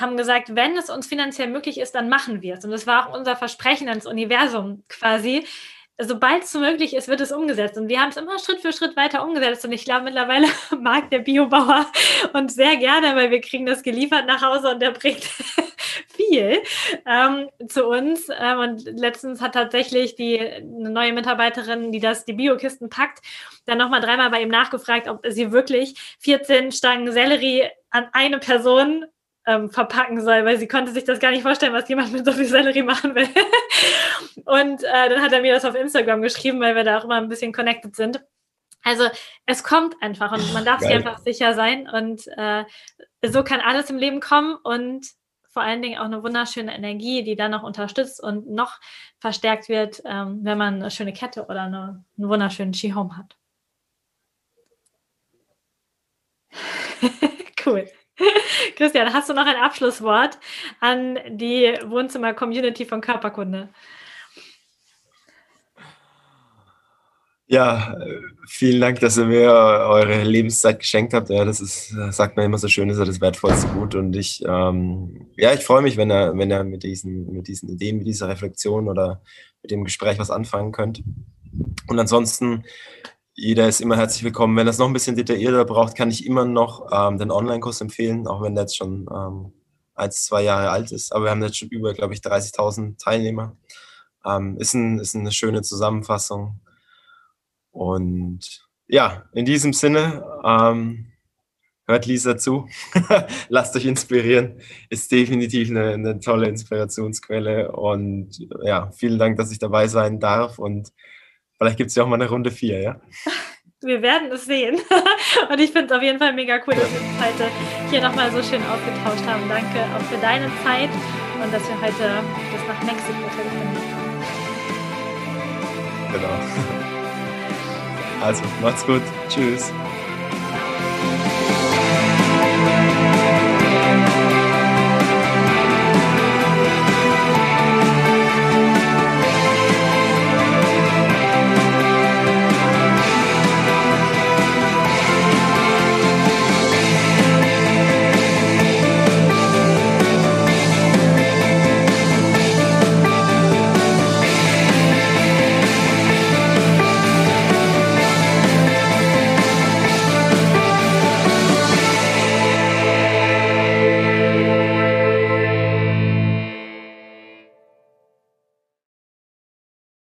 haben gesagt, wenn es uns finanziell möglich ist, dann machen wir es. Und das war auch unser Versprechen ans Universum quasi sobald es möglich ist, wird es umgesetzt. Und wir haben es immer Schritt für Schritt weiter umgesetzt. Und ich glaube, mittlerweile mag der Biobauer uns sehr gerne, weil wir kriegen das geliefert nach Hause und der bringt viel ähm, zu uns. Ähm, und letztens hat tatsächlich die eine neue Mitarbeiterin, die das die Biokisten packt, dann nochmal dreimal bei ihm nachgefragt, ob sie wirklich 14 Stangen Sellerie an eine Person ähm, verpacken soll, weil sie konnte sich das gar nicht vorstellen, was jemand mit so viel Sellerie machen will. und äh, dann hat er mir das auf Instagram geschrieben, weil wir da auch immer ein bisschen connected sind. Also es kommt einfach und man darf Geil. sich einfach sicher sein und äh, so kann alles im Leben kommen und vor allen Dingen auch eine wunderschöne Energie, die dann noch unterstützt und noch verstärkt wird, ähm, wenn man eine schöne Kette oder eine, einen wunderschönen Ski-Home hat. cool. Christian, hast du noch ein Abschlusswort an die Wohnzimmer-Community von Körperkunde? Ja, vielen Dank, dass ihr mir eure Lebenszeit geschenkt habt. Ja, das ist, sagt man immer so schön, ist ja das wertvollste Gut. Und ich, ähm, ja, ich freue mich, wenn ihr, wenn ihr mit diesen, mit diesen Ideen, mit dieser Reflexion oder mit dem Gespräch was anfangen könnt. Und ansonsten jeder ist immer herzlich willkommen. Wenn das noch ein bisschen detaillierter braucht, kann ich immer noch ähm, den Online-Kurs empfehlen, auch wenn der jetzt schon ähm, ein, zwei Jahre alt ist. Aber wir haben jetzt schon über, glaube ich, 30.000 Teilnehmer. Ähm, ist, ein, ist eine schöne Zusammenfassung. Und ja, in diesem Sinne, ähm, hört Lisa zu, lasst euch inspirieren, ist definitiv eine, eine tolle Inspirationsquelle. Und ja, vielen Dank, dass ich dabei sein darf und Vielleicht gibt es ja auch mal eine Runde 4, ja? Wir werden es sehen. Und ich finde es auf jeden Fall mega cool, dass wir uns heute hier nochmal so schön ausgetauscht haben. Danke auch für deine Zeit und dass wir heute bis nach Mexiko telefoniert haben. Genau. Also, macht's gut. Tschüss.